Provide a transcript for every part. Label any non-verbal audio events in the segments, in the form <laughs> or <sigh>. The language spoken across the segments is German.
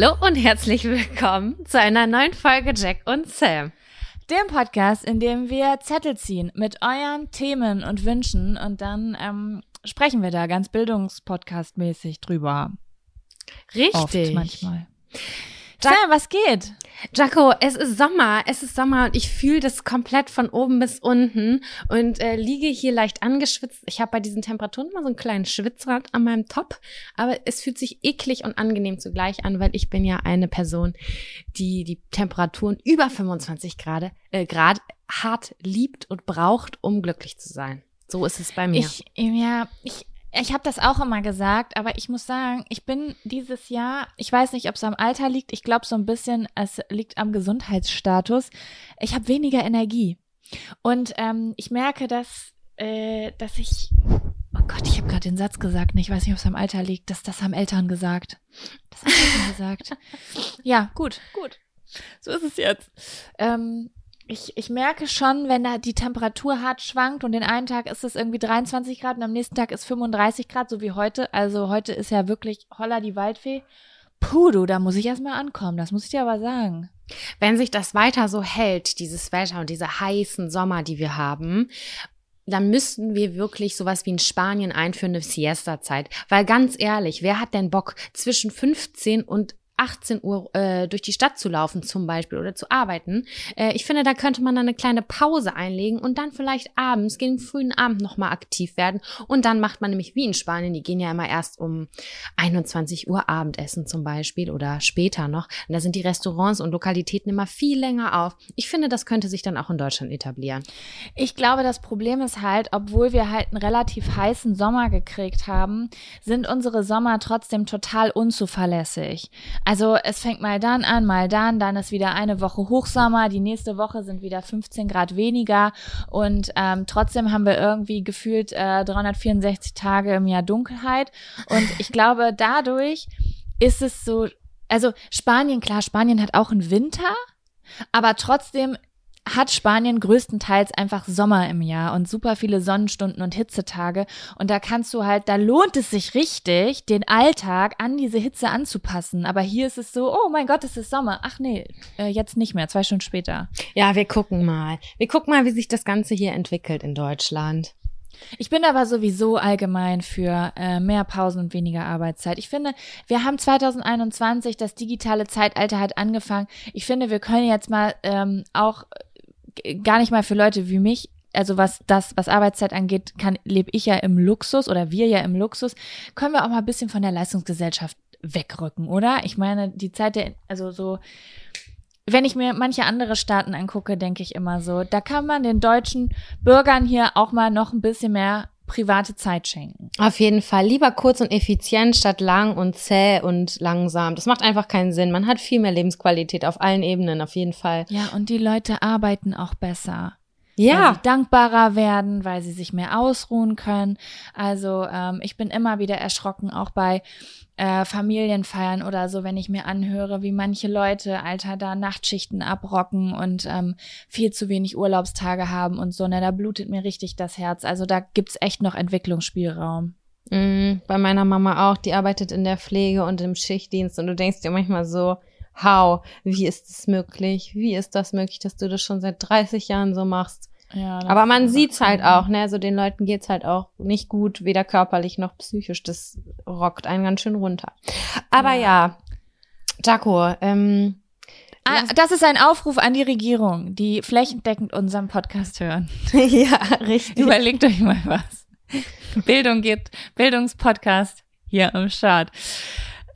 Hallo und herzlich willkommen zu einer neuen Folge Jack und Sam. Dem Podcast, in dem wir Zettel ziehen mit euren Themen und Wünschen und dann ähm, sprechen wir da ganz bildungspodcast-mäßig drüber. Richtig. Oft manchmal. Sam, was geht? Jaco, es ist Sommer, es ist Sommer und ich fühle das komplett von oben bis unten und äh, liege hier leicht angeschwitzt. Ich habe bei diesen Temperaturen immer so einen kleinen Schwitzrad an meinem Top, aber es fühlt sich eklig und angenehm zugleich an, weil ich bin ja eine Person, die die Temperaturen über 25 Grad, äh, Grad hart liebt und braucht, um glücklich zu sein. So ist es bei mir. Ich, ja, ich ich habe das auch immer gesagt, aber ich muss sagen, ich bin dieses Jahr, ich weiß nicht, ob es am Alter liegt, ich glaube so ein bisschen, es liegt am Gesundheitsstatus. Ich habe weniger Energie. Und ähm, ich merke, dass, äh, dass ich, oh Gott, ich habe gerade den Satz gesagt, ich weiß nicht, ob es am Alter liegt, dass das haben Eltern gesagt. Das haben Eltern gesagt. <laughs> Ja, gut, gut. So ist es jetzt. Ähm, ich, ich merke schon, wenn da die Temperatur hart schwankt und den einen Tag ist es irgendwie 23 Grad und am nächsten Tag ist 35 Grad, so wie heute. Also heute ist ja wirklich holla die Waldfee. Puh, du, da muss ich erstmal ankommen, das muss ich dir aber sagen. Wenn sich das weiter so hält, dieses Wetter und diese heißen Sommer, die wir haben, dann müssten wir wirklich sowas wie in Spanien einführen, eine Siesta-Zeit. Weil ganz ehrlich, wer hat denn Bock zwischen 15 und 18 Uhr äh, durch die Stadt zu laufen zum Beispiel oder zu arbeiten. Äh, ich finde, da könnte man dann eine kleine Pause einlegen und dann vielleicht abends, gegen frühen Abend nochmal aktiv werden. Und dann macht man nämlich wie in Spanien, die gehen ja immer erst um 21 Uhr Abendessen zum Beispiel oder später noch. Und da sind die Restaurants und Lokalitäten immer viel länger auf. Ich finde, das könnte sich dann auch in Deutschland etablieren. Ich glaube, das Problem ist halt, obwohl wir halt einen relativ heißen Sommer gekriegt haben, sind unsere Sommer trotzdem total unzuverlässig. Also es fängt mal dann an, mal dann, dann ist wieder eine Woche Hochsommer, die nächste Woche sind wieder 15 Grad weniger und ähm, trotzdem haben wir irgendwie gefühlt äh, 364 Tage im Jahr Dunkelheit und ich glaube, dadurch ist es so, also Spanien, klar, Spanien hat auch einen Winter, aber trotzdem hat Spanien größtenteils einfach Sommer im Jahr und super viele Sonnenstunden und Hitzetage. Und da kannst du halt, da lohnt es sich richtig, den Alltag an diese Hitze anzupassen. Aber hier ist es so, oh mein Gott, es ist Sommer. Ach nee, äh, jetzt nicht mehr, zwei Stunden später. Ja, wir gucken mal. Wir gucken mal, wie sich das Ganze hier entwickelt in Deutschland. Ich bin aber sowieso allgemein für äh, mehr Pausen und weniger Arbeitszeit. Ich finde, wir haben 2021, das digitale Zeitalter hat angefangen. Ich finde, wir können jetzt mal ähm, auch gar nicht mal für Leute wie mich, also was das, was Arbeitszeit angeht, kann, lebe ich ja im Luxus oder wir ja im Luxus, können wir auch mal ein bisschen von der Leistungsgesellschaft wegrücken, oder? Ich meine, die Zeit der, also so, wenn ich mir manche andere Staaten angucke, denke ich immer so, da kann man den deutschen Bürgern hier auch mal noch ein bisschen mehr private Zeit schenken. Auf jeden Fall. Lieber kurz und effizient statt lang und zäh und langsam. Das macht einfach keinen Sinn. Man hat viel mehr Lebensqualität auf allen Ebenen, auf jeden Fall. Ja, und die Leute arbeiten auch besser. Ja. Weil sie dankbarer werden, weil sie sich mehr ausruhen können. Also ähm, ich bin immer wieder erschrocken, auch bei äh, Familienfeiern oder so, wenn ich mir anhöre, wie manche Leute, Alter, da Nachtschichten abrocken und ähm, viel zu wenig Urlaubstage haben und so, ne, da blutet mir richtig das Herz. Also da gibt's echt noch Entwicklungsspielraum. Mm, bei meiner Mama auch, die arbeitet in der Pflege und im Schichtdienst und du denkst dir manchmal so, how, wie ist das möglich? Wie ist das möglich, dass du das schon seit 30 Jahren so machst? Ja, Aber man sieht's halt auch, ne? Also den Leuten geht's halt auch nicht gut, weder körperlich noch psychisch. Das rockt einen ganz schön runter. Aber ja, ja Jaco, ähm, Ah, das ist ein Aufruf an die Regierung, die flächendeckend unseren Podcast hören. <laughs> ja, richtig. Überlegt euch mal was. Bildung geht, Bildungspodcast hier am Start.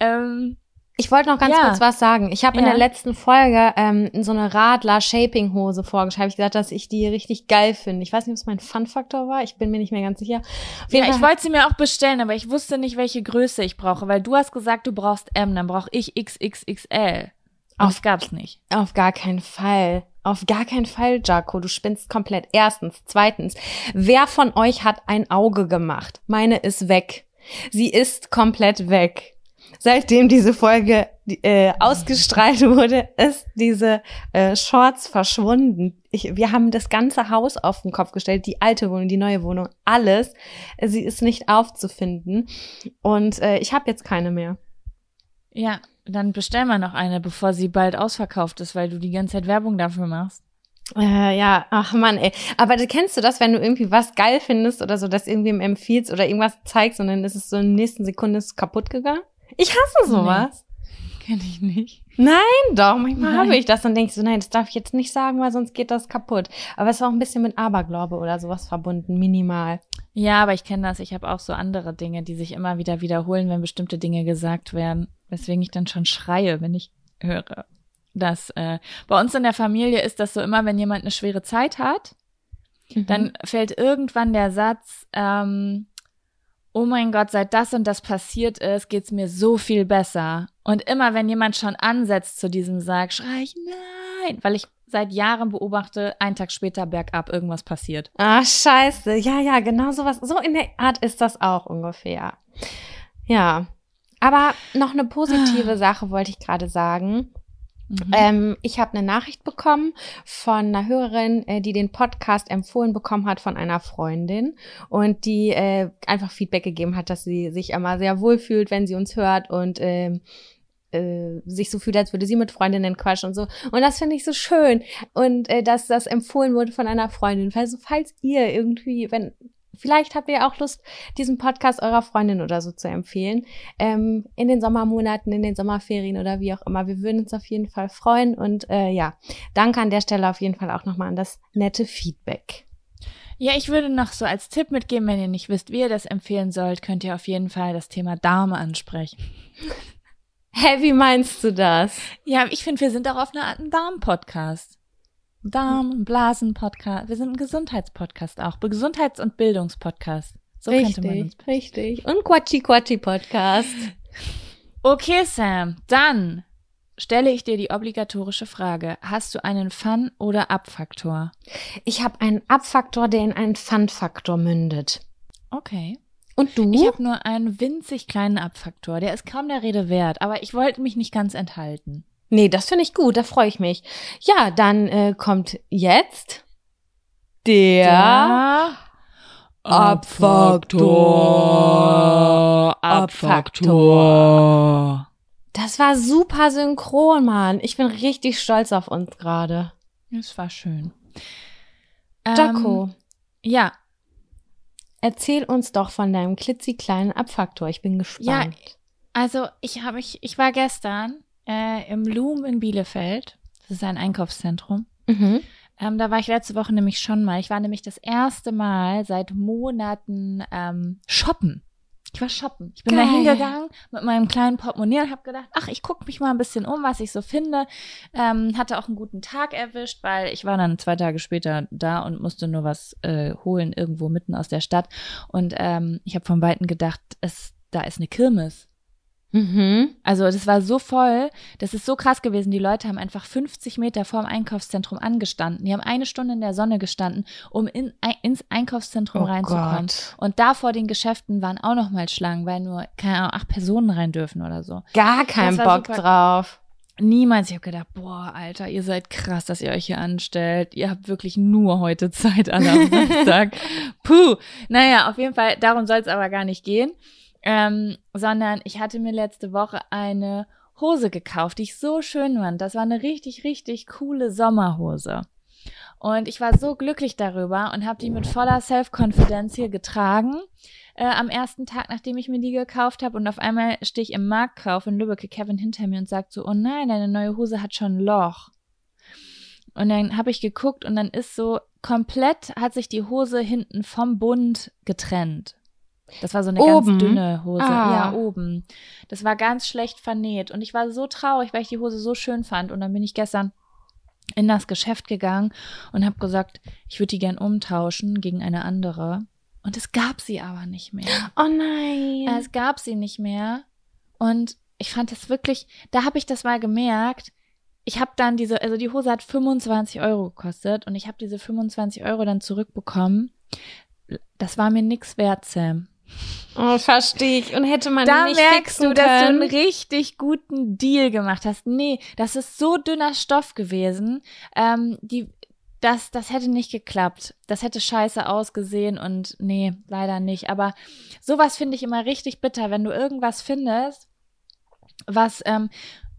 Ähm, ich wollte noch ganz ja. kurz was sagen. Ich habe ja. in der letzten Folge ähm, so eine Radler-Shaping-Hose vorgeschrieben. Ich gesagt, dass ich die richtig geil finde. Ich weiß nicht, ob es mein Fun-Faktor war. Ich bin mir nicht mehr ganz sicher. ja, ich wollte sie mir auch bestellen, aber ich wusste nicht, welche Größe ich brauche, weil du hast gesagt, du brauchst M, dann brauche ich XXXL. Auf, gab's nicht. Auf gar keinen Fall. Auf gar keinen Fall, Jaco. Du spinnst komplett. Erstens. Zweitens. Wer von euch hat ein Auge gemacht? Meine ist weg. Sie ist komplett weg seitdem diese Folge äh, ausgestrahlt wurde, ist diese äh, Shorts verschwunden. Ich, wir haben das ganze Haus auf den Kopf gestellt, die alte Wohnung, die neue Wohnung, alles. Sie ist nicht aufzufinden und äh, ich habe jetzt keine mehr. Ja, Dann bestell mal noch eine, bevor sie bald ausverkauft ist, weil du die ganze Zeit Werbung dafür machst. Äh, ja, ach Mann, ey. Aber kennst du das, wenn du irgendwie was geil findest oder so, das irgendwem empfiehlst oder irgendwas zeigst und dann ist es so in der nächsten Sekunde ist es kaputt gegangen? Ich hasse sowas. Nee, kenn ich nicht. Nein, doch, manchmal habe ich das und denke so, nein, das darf ich jetzt nicht sagen, weil sonst geht das kaputt. Aber es ist auch ein bisschen mit Aberglaube oder sowas verbunden, minimal. Ja, aber ich kenne das. Ich habe auch so andere Dinge, die sich immer wieder wiederholen, wenn bestimmte Dinge gesagt werden. Weswegen ich dann schon schreie, wenn ich höre. dass äh, bei uns in der Familie ist das so immer, wenn jemand eine schwere Zeit hat, Mhm. dann fällt irgendwann der Satz, ähm, oh mein Gott, seit das und das passiert ist, geht's mir so viel besser. Und immer wenn jemand schon ansetzt zu diesem Sarg, schrei ich nein, weil ich seit Jahren beobachte, einen Tag später bergab irgendwas passiert. Ah, scheiße. Ja, ja, genau sowas. So in der Art ist das auch ungefähr. Ja. Aber noch eine positive <sighs> Sache wollte ich gerade sagen. Mhm. Ähm, ich habe eine Nachricht bekommen von einer Hörerin, äh, die den Podcast empfohlen bekommen hat von einer Freundin und die äh, einfach Feedback gegeben hat, dass sie sich immer sehr wohl fühlt, wenn sie uns hört und ähm, äh, sich so fühlt, als würde sie mit Freundinnen quatschen und so. Und das finde ich so schön. Und äh, dass das empfohlen wurde von einer Freundin. Also falls ihr irgendwie, wenn, vielleicht habt ihr auch Lust, diesen Podcast eurer Freundin oder so zu empfehlen. Ähm, in den Sommermonaten, in den Sommerferien oder wie auch immer. Wir würden uns auf jeden Fall freuen. Und äh, ja, danke an der Stelle auf jeden Fall auch nochmal an das nette Feedback. Ja, ich würde noch so als Tipp mitgeben, wenn ihr nicht wisst, wie ihr das empfehlen sollt, könnt ihr auf jeden Fall das Thema Darm ansprechen. <laughs> Hä, wie meinst du das? Ja, ich finde, wir sind auch auf einer Art Darm-Podcast. Darm, Blasen-Podcast. Wir sind ein Gesundheitspodcast auch. Gesundheits- und Bildungspodcast. So könnte man uns. richtig, richtig. Und Quatschi Quatschi Podcast. Okay, Sam, dann stelle ich dir die obligatorische Frage. Hast du einen Fun- oder Abfaktor? Ich habe einen Abfaktor, der in einen Fun-Faktor mündet. Okay. Und du? Ich habe nur einen winzig kleinen Abfaktor. Der ist kaum der Rede wert, aber ich wollte mich nicht ganz enthalten. Nee, das finde ich gut, da freue ich mich. Ja, dann äh, kommt jetzt der Abfaktor. Abfaktor. Das war super synchron, Mann. Ich bin richtig stolz auf uns gerade. Es war schön. Jaco, Ähm, ja, erzähl uns doch von deinem klitzekleinen Abfaktor. Ich bin gespannt. also ich habe mich, ich war gestern äh, im Loom in Bielefeld. Das ist ein Einkaufszentrum. Mhm. Ähm, da war ich letzte Woche nämlich schon mal. Ich war nämlich das erste Mal seit Monaten ähm, shoppen. Ich war shoppen. Ich bin da Geil. hingegangen mit meinem kleinen Portemonnaie und habe gedacht, ach, ich gucke mich mal ein bisschen um, was ich so finde. Ähm, hatte auch einen guten Tag erwischt, weil ich war dann zwei Tage später da und musste nur was äh, holen irgendwo mitten aus der Stadt. Und ähm, ich habe von Weitem gedacht, es, da ist eine Kirmes. Mhm. Also das war so voll, das ist so krass gewesen. Die Leute haben einfach 50 Meter vorm Einkaufszentrum angestanden. Die haben eine Stunde in der Sonne gestanden, um in, ein, ins Einkaufszentrum Oh reinzukommen. Gott. Und da vor den Geschäften waren auch noch mal Schlangen, weil nur keine Ahnung, acht Personen rein dürfen oder so. Gar keinen war Bock super. drauf. Niemals. Ich habe gedacht, boah, Alter, ihr seid krass, dass ihr euch hier anstellt. Ihr habt wirklich nur heute Zeit alle am <laughs> Samstag. Puh. Naja, auf jeden Fall, darum soll es aber gar nicht gehen. Ähm, sondern ich hatte mir letzte Woche eine Hose gekauft, die ich so schön fand. Das war eine richtig, richtig coole Sommerhose. Und ich war so glücklich darüber und habe die mit voller Self-Confidence hier getragen. Äh, am ersten Tag, nachdem ich mir die gekauft habe. Und auf einmal stehe ich im Marktkauf in Lübeck, Kevin hinter mir und sagt so, oh nein, deine neue Hose hat schon ein Loch. Und dann habe ich geguckt und dann ist so komplett hat sich die Hose hinten vom Bund getrennt. Das war so eine Oben? ganz dünne Hose. Ah. Ja, oben. Das war ganz schlecht vernäht. Und ich war so traurig, weil ich die Hose so schön fand. Und dann bin ich gestern in das Geschäft gegangen und habe gesagt, ich würde die gern umtauschen gegen eine andere. Und es gab sie aber nicht mehr. Oh nein. Es gab sie nicht mehr. Und ich fand das wirklich, da habe ich das mal gemerkt. Ich habe dann diese, also die Hose hat 25 Euro gekostet und ich habe diese 25 Euro dann zurückbekommen. Das war mir nix wert, Sam. Oh, verstehe ich. Und hätte man Da nicht merkst fixen du, dass du einen richtig guten Deal gemacht hast. Nee, das ist so dünner Stoff gewesen. Ähm, die, das, das hätte nicht geklappt. Das hätte scheiße ausgesehen und nee, leider nicht. Aber sowas finde ich immer richtig bitter, wenn du irgendwas findest was, ähm,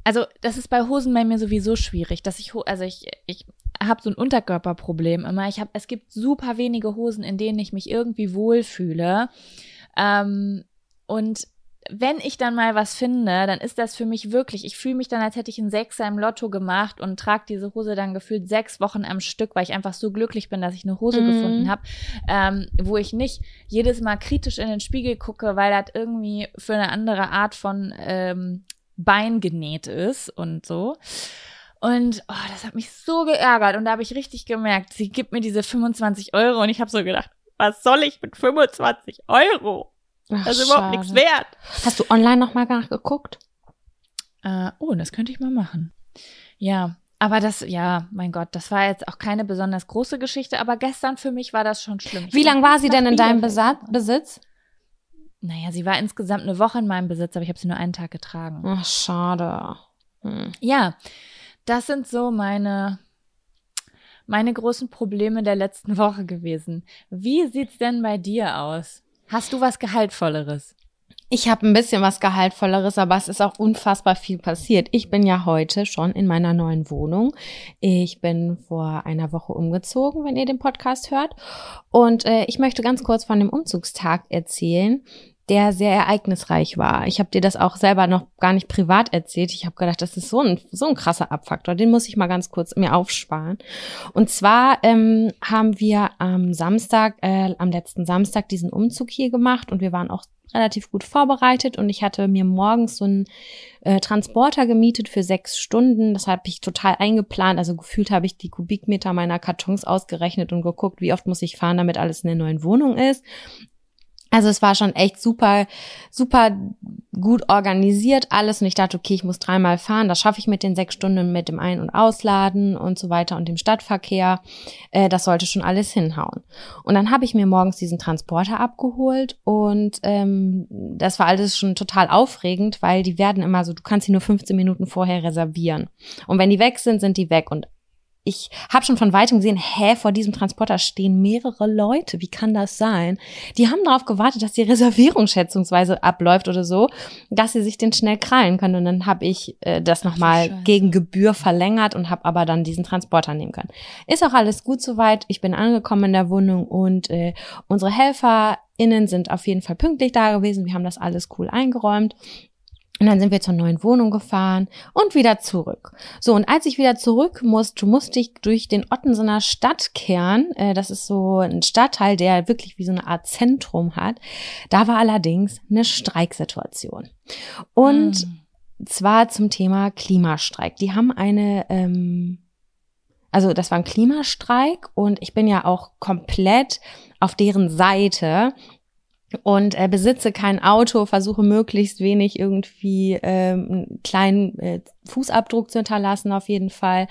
also das ist bei Hosen bei mir sowieso schwierig, dass ich, also ich, ich habe so ein Unterkörperproblem immer. Ich habe, es gibt super wenige Hosen, in denen ich mich irgendwie wohlfühle. Ähm, und wenn ich dann mal was finde, dann ist das für mich wirklich, ich fühle mich dann, als hätte ich einen Sechser im Lotto gemacht und trage diese Hose dann gefühlt sechs Wochen am Stück, weil ich einfach so glücklich bin, dass ich eine Hose mhm. gefunden habe, ähm, wo ich nicht jedes Mal kritisch in den Spiegel gucke, weil das irgendwie für eine andere Art von ähm, Bein genäht ist und so. Und oh, das hat mich so geärgert und da habe ich richtig gemerkt, sie gibt mir diese 25 Euro und ich habe so gedacht, was soll ich mit 25 Euro? Ach, das ist überhaupt nichts wert. Hast du online nochmal nachgeguckt? Äh, oh, das könnte ich mal machen. Ja, aber das, ja, mein Gott, das war jetzt auch keine besonders große Geschichte, aber gestern für mich war das schon schlimm. Ich Wie lange war sie denn in deinem Besatz, Besitz? Naja, sie war insgesamt eine Woche in meinem Besitz, aber ich habe sie nur einen Tag getragen. Ach, schade. Hm. Ja, das sind so meine meine großen Probleme der letzten <laughs> Woche gewesen. Wie sieht's denn bei dir aus? Hast du was Gehaltvolleres? Ich habe ein bisschen was Gehaltvolleres, aber es ist auch unfassbar viel passiert. Ich bin ja heute schon in meiner neuen Wohnung. Ich bin vor einer Woche umgezogen, wenn ihr den Podcast hört. Und äh, ich möchte ganz kurz von dem Umzugstag erzählen der sehr ereignisreich war. Ich habe dir das auch selber noch gar nicht privat erzählt. Ich habe gedacht, das ist so ein, so ein krasser Abfaktor. Den muss ich mal ganz kurz mir aufsparen. Und zwar ähm, haben wir am Samstag, äh, am letzten Samstag diesen Umzug hier gemacht und wir waren auch relativ gut vorbereitet und ich hatte mir morgens so einen äh, Transporter gemietet für sechs Stunden. Das habe ich total eingeplant. Also gefühlt habe ich die Kubikmeter meiner Kartons ausgerechnet und geguckt, wie oft muss ich fahren, damit alles in der neuen Wohnung ist. Also es war schon echt super, super gut organisiert alles und ich dachte, okay, ich muss dreimal fahren, das schaffe ich mit den sechs Stunden mit dem Ein- und Ausladen und so weiter und dem Stadtverkehr. Äh, das sollte schon alles hinhauen. Und dann habe ich mir morgens diesen Transporter abgeholt und ähm, das war alles schon total aufregend, weil die werden immer so, du kannst sie nur 15 Minuten vorher reservieren. Und wenn die weg sind, sind die weg. Und ich habe schon von weitem gesehen, hä, vor diesem Transporter stehen mehrere Leute. Wie kann das sein? Die haben darauf gewartet, dass die Reservierung schätzungsweise abläuft oder so, dass sie sich den schnell krallen können. Und dann habe ich äh, das nochmal gegen Gebühr verlängert und habe aber dann diesen Transporter nehmen können. Ist auch alles gut soweit. Ich bin angekommen in der Wohnung und äh, unsere HelferInnen sind auf jeden Fall pünktlich da gewesen. Wir haben das alles cool eingeräumt. Und dann sind wir zur neuen Wohnung gefahren und wieder zurück. So, und als ich wieder zurück musste, musste ich durch den Ottensener Stadtkern, äh, das ist so ein Stadtteil, der wirklich wie so eine Art Zentrum hat. Da war allerdings eine Streiksituation. Und mm. zwar zum Thema Klimastreik. Die haben eine, ähm, also das war ein Klimastreik und ich bin ja auch komplett auf deren Seite und äh, besitze kein Auto, versuche möglichst wenig irgendwie ähm, einen kleinen äh, Fußabdruck zu hinterlassen auf jeden Fall.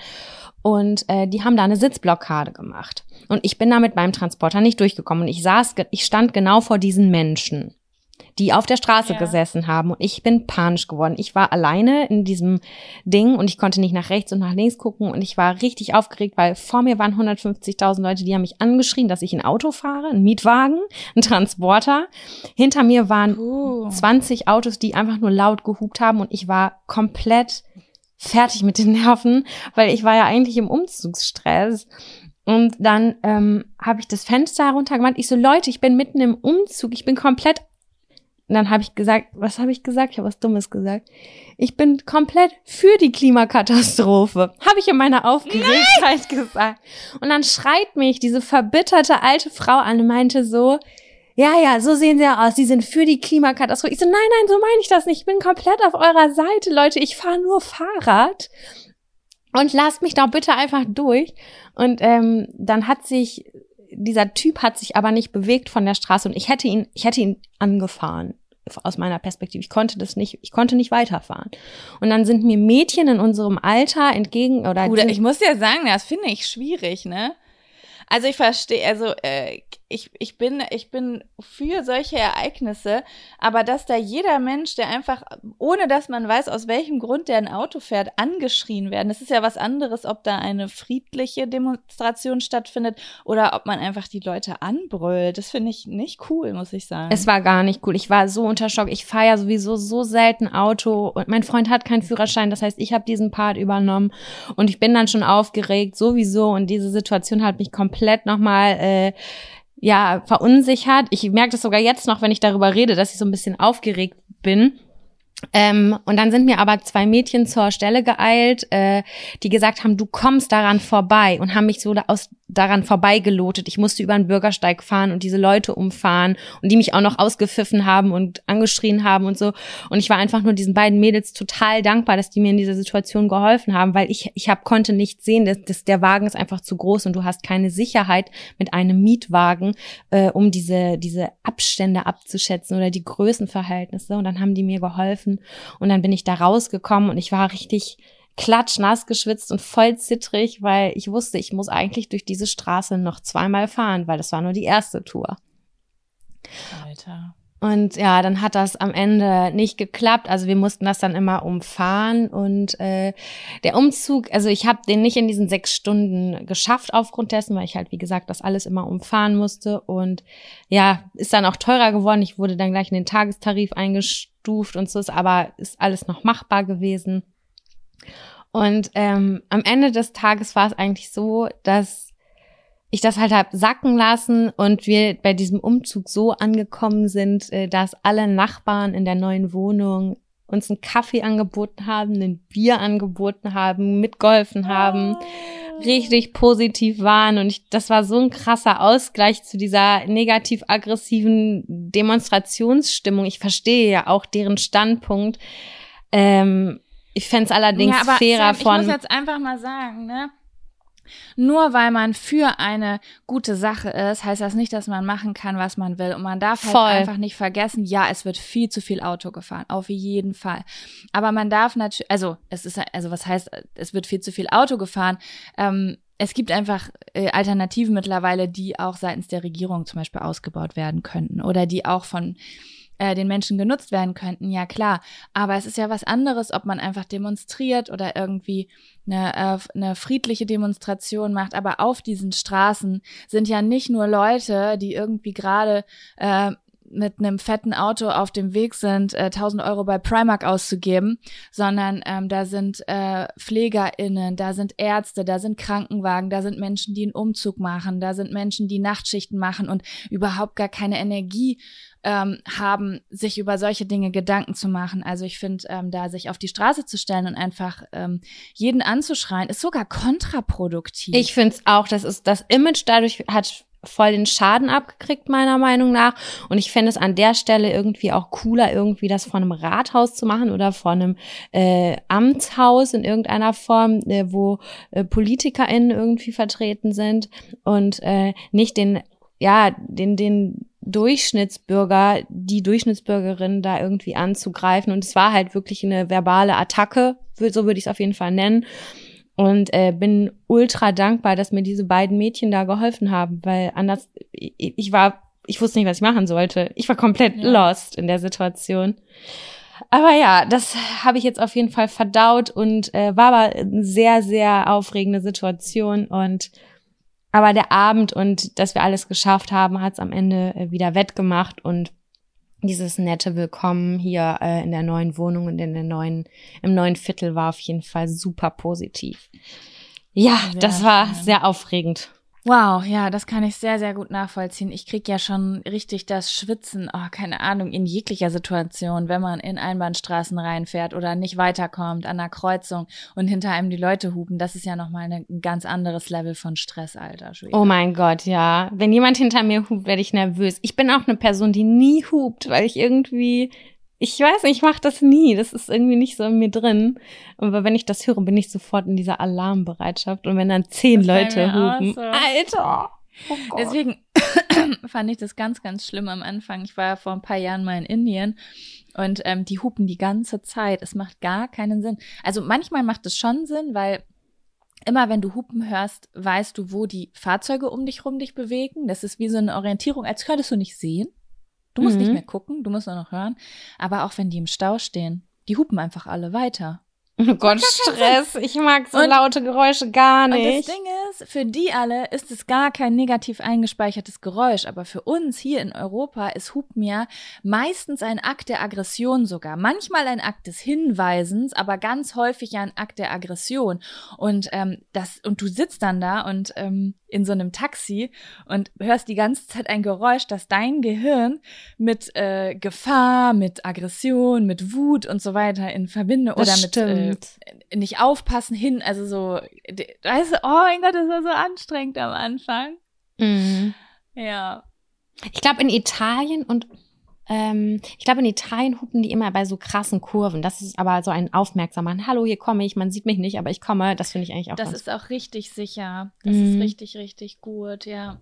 Und äh, die haben da eine Sitzblockade gemacht. Und ich bin da mit meinem Transporter nicht durchgekommen. Und ich saß, ich stand genau vor diesen Menschen die auf der Straße ja. gesessen haben. Und ich bin panisch geworden. Ich war alleine in diesem Ding und ich konnte nicht nach rechts und nach links gucken. Und ich war richtig aufgeregt, weil vor mir waren 150.000 Leute, die haben mich angeschrien, dass ich ein Auto fahre, ein Mietwagen, ein Transporter. Hinter mir waren uh. 20 Autos, die einfach nur laut gehupt haben und ich war komplett fertig mit den Nerven, weil ich war ja eigentlich im Umzugsstress. Und dann ähm, habe ich das Fenster runtergemacht. Ich so, Leute, ich bin mitten im Umzug. Ich bin komplett und dann habe ich gesagt, was habe ich gesagt? Ich habe was Dummes gesagt. Ich bin komplett für die Klimakatastrophe. Habe ich in meiner Aufgeregtheit Nein! gesagt. Und dann schreit mich diese verbitterte alte Frau an und meinte so, ja, ja, so sehen sie ja aus. Sie sind für die Klimakatastrophe. Ich so, nein, nein, so meine ich das nicht. Ich bin komplett auf eurer Seite, Leute. Ich fahre nur Fahrrad. Und lasst mich doch bitte einfach durch. Und ähm, dann hat sich dieser Typ hat sich aber nicht bewegt von der Straße und ich hätte ihn, ich hätte ihn angefahren aus meiner Perspektive. Ich konnte das nicht, ich konnte nicht weiterfahren. Und dann sind mir Mädchen in unserem Alter entgegen oder. Gut, ich muss ja sagen, das finde ich schwierig, ne? Also ich verstehe, also äh, ich, ich, bin, ich bin für solche Ereignisse, aber dass da jeder Mensch, der einfach, ohne dass man weiß, aus welchem Grund der ein Auto fährt, angeschrien werden, das ist ja was anderes, ob da eine friedliche Demonstration stattfindet oder ob man einfach die Leute anbrüllt. Das finde ich nicht cool, muss ich sagen. Es war gar nicht cool. Ich war so unter Schock. Ich fahre ja sowieso so selten Auto und mein Freund hat keinen Führerschein. Das heißt, ich habe diesen Part übernommen und ich bin dann schon aufgeregt, sowieso. Und diese Situation hat mich komplett nochmal äh, ja, verunsichert. Ich merke das sogar jetzt noch, wenn ich darüber rede, dass ich so ein bisschen aufgeregt bin. Ähm, und dann sind mir aber zwei Mädchen zur Stelle geeilt, äh, die gesagt haben, du kommst daran vorbei und haben mich so aus, daran vorbeigelotet. Ich musste über den Bürgersteig fahren und diese Leute umfahren und die mich auch noch ausgepfiffen haben und angeschrien haben und so. Und ich war einfach nur diesen beiden Mädels total dankbar, dass die mir in dieser Situation geholfen haben, weil ich, ich hab, konnte nicht sehen, dass, dass der Wagen ist einfach zu groß und du hast keine Sicherheit mit einem Mietwagen, äh, um diese, diese Abstände abzuschätzen oder die Größenverhältnisse. Und dann haben die mir geholfen. Und dann bin ich da rausgekommen und ich war richtig klatschnass geschwitzt und voll zittrig, weil ich wusste, ich muss eigentlich durch diese Straße noch zweimal fahren, weil das war nur die erste Tour. Alter. Und ja, dann hat das am Ende nicht geklappt. Also wir mussten das dann immer umfahren. Und äh, der Umzug, also ich habe den nicht in diesen sechs Stunden geschafft aufgrund dessen, weil ich halt, wie gesagt, das alles immer umfahren musste. Und ja, ist dann auch teurer geworden. Ich wurde dann gleich in den Tagestarif eingestuft und so ist, aber ist alles noch machbar gewesen. Und ähm, am Ende des Tages war es eigentlich so, dass ich das halt hab sacken lassen und wir bei diesem Umzug so angekommen sind, äh, dass alle Nachbarn in der neuen wohnung uns einen Kaffee angeboten haben, ein Bier angeboten haben, mitgeholfen haben, oh. richtig positiv waren. Und ich, das war so ein krasser Ausgleich zu dieser negativ-aggressiven Demonstrationsstimmung. Ich verstehe ja auch deren Standpunkt. Ähm, ich fände es allerdings ja, fairer Sam, von. Ich muss jetzt einfach mal sagen, ne? Nur weil man für eine gute Sache ist, heißt das nicht, dass man machen kann, was man will. Und man darf halt Voll. einfach nicht vergessen, ja, es wird viel zu viel Auto gefahren, auf jeden Fall. Aber man darf natürlich, also es ist, also was heißt, es wird viel zu viel Auto gefahren. Ähm, es gibt einfach äh, Alternativen mittlerweile, die auch seitens der Regierung zum Beispiel ausgebaut werden könnten oder die auch von äh, den Menschen genutzt werden könnten, ja klar. Aber es ist ja was anderes, ob man einfach demonstriert oder irgendwie eine, äh, eine friedliche Demonstration macht. Aber auf diesen Straßen sind ja nicht nur Leute, die irgendwie gerade äh, mit einem fetten Auto auf dem Weg sind, äh, 1000 Euro bei Primark auszugeben, sondern ähm, da sind äh, PflegerInnen, da sind Ärzte, da sind Krankenwagen, da sind Menschen, die einen Umzug machen, da sind Menschen, die Nachtschichten machen und überhaupt gar keine Energie ähm, haben, sich über solche Dinge Gedanken zu machen. Also ich finde, ähm, da sich auf die Straße zu stellen und einfach ähm, jeden anzuschreien, ist sogar kontraproduktiv. Ich finde es auch, das ist das Image dadurch hat voll den Schaden abgekriegt, meiner Meinung nach. Und ich fände es an der Stelle irgendwie auch cooler, irgendwie das vor einem Rathaus zu machen oder vor einem äh, Amtshaus in irgendeiner Form, äh, wo äh, PolitikerInnen irgendwie vertreten sind und äh, nicht den, ja, den, den Durchschnittsbürger, die Durchschnittsbürgerin da irgendwie anzugreifen. Und es war halt wirklich eine verbale Attacke, so würde ich es auf jeden Fall nennen. Und äh, bin ultra dankbar, dass mir diese beiden Mädchen da geholfen haben, weil anders, ich, ich war, ich wusste nicht, was ich machen sollte. Ich war komplett ja. lost in der Situation. Aber ja, das habe ich jetzt auf jeden Fall verdaut und äh, war aber eine sehr, sehr aufregende Situation und aber der Abend und dass wir alles geschafft haben, hat es am Ende äh, wieder wettgemacht und dieses nette Willkommen hier äh, in der neuen Wohnung und in der neuen, im neuen Viertel war auf jeden Fall super positiv. Ja, sehr das war schön. sehr aufregend. Wow, ja, das kann ich sehr, sehr gut nachvollziehen. Ich krieg ja schon richtig das Schwitzen, oh, keine Ahnung, in jeglicher Situation, wenn man in Einbahnstraßen reinfährt oder nicht weiterkommt an der Kreuzung und hinter einem die Leute hupen. Das ist ja nochmal ein ganz anderes Level von Stress, Alter. Schwede. Oh mein Gott, ja. Wenn jemand hinter mir hupt, werde ich nervös. Ich bin auch eine Person, die nie hupt, weil ich irgendwie ich weiß nicht, ich mache das nie. Das ist irgendwie nicht so in mir drin. Aber wenn ich das höre, bin ich sofort in dieser Alarmbereitschaft. Und wenn dann zehn das Leute hupen, so. Alter. Oh Deswegen <coughs> fand ich das ganz, ganz schlimm am Anfang. Ich war ja vor ein paar Jahren mal in Indien und ähm, die hupen die ganze Zeit. Es macht gar keinen Sinn. Also manchmal macht es schon Sinn, weil immer wenn du Hupen hörst, weißt du, wo die Fahrzeuge um dich rum dich bewegen. Das ist wie so eine Orientierung, als könntest du nicht sehen. Du musst Mhm. nicht mehr gucken, du musst nur noch hören. Aber auch wenn die im Stau stehen, die hupen einfach alle weiter. Oh <laughs> Gott, Stress. Ich mag so Und- laute Geräusche gar Und das nicht. Ding ist, für die alle ist es gar kein negativ eingespeichertes Geräusch, aber für uns hier in Europa ist Hupen ja meistens ein Akt der Aggression sogar. Manchmal ein Akt des Hinweisens, aber ganz häufig ein Akt der Aggression. Und ähm, das und du sitzt dann da und ähm, in so einem Taxi und hörst die ganze Zeit ein Geräusch, das dein Gehirn mit äh, Gefahr, mit Aggression, mit Wut und so weiter in Verbindung oder mit äh, stimmt. nicht aufpassen hin, also so, weißt du, oh mein Gott, das war so anstrengend am Anfang. Mhm. Ja. Ich glaube, in Italien und ähm, ich glaube, in Italien hupen die immer bei so krassen Kurven. Das ist aber so ein aufmerksamer, hallo, hier komme ich, man sieht mich nicht, aber ich komme. Das finde ich eigentlich auch Das ist auch richtig sicher. Das Mhm. ist richtig, richtig gut, ja.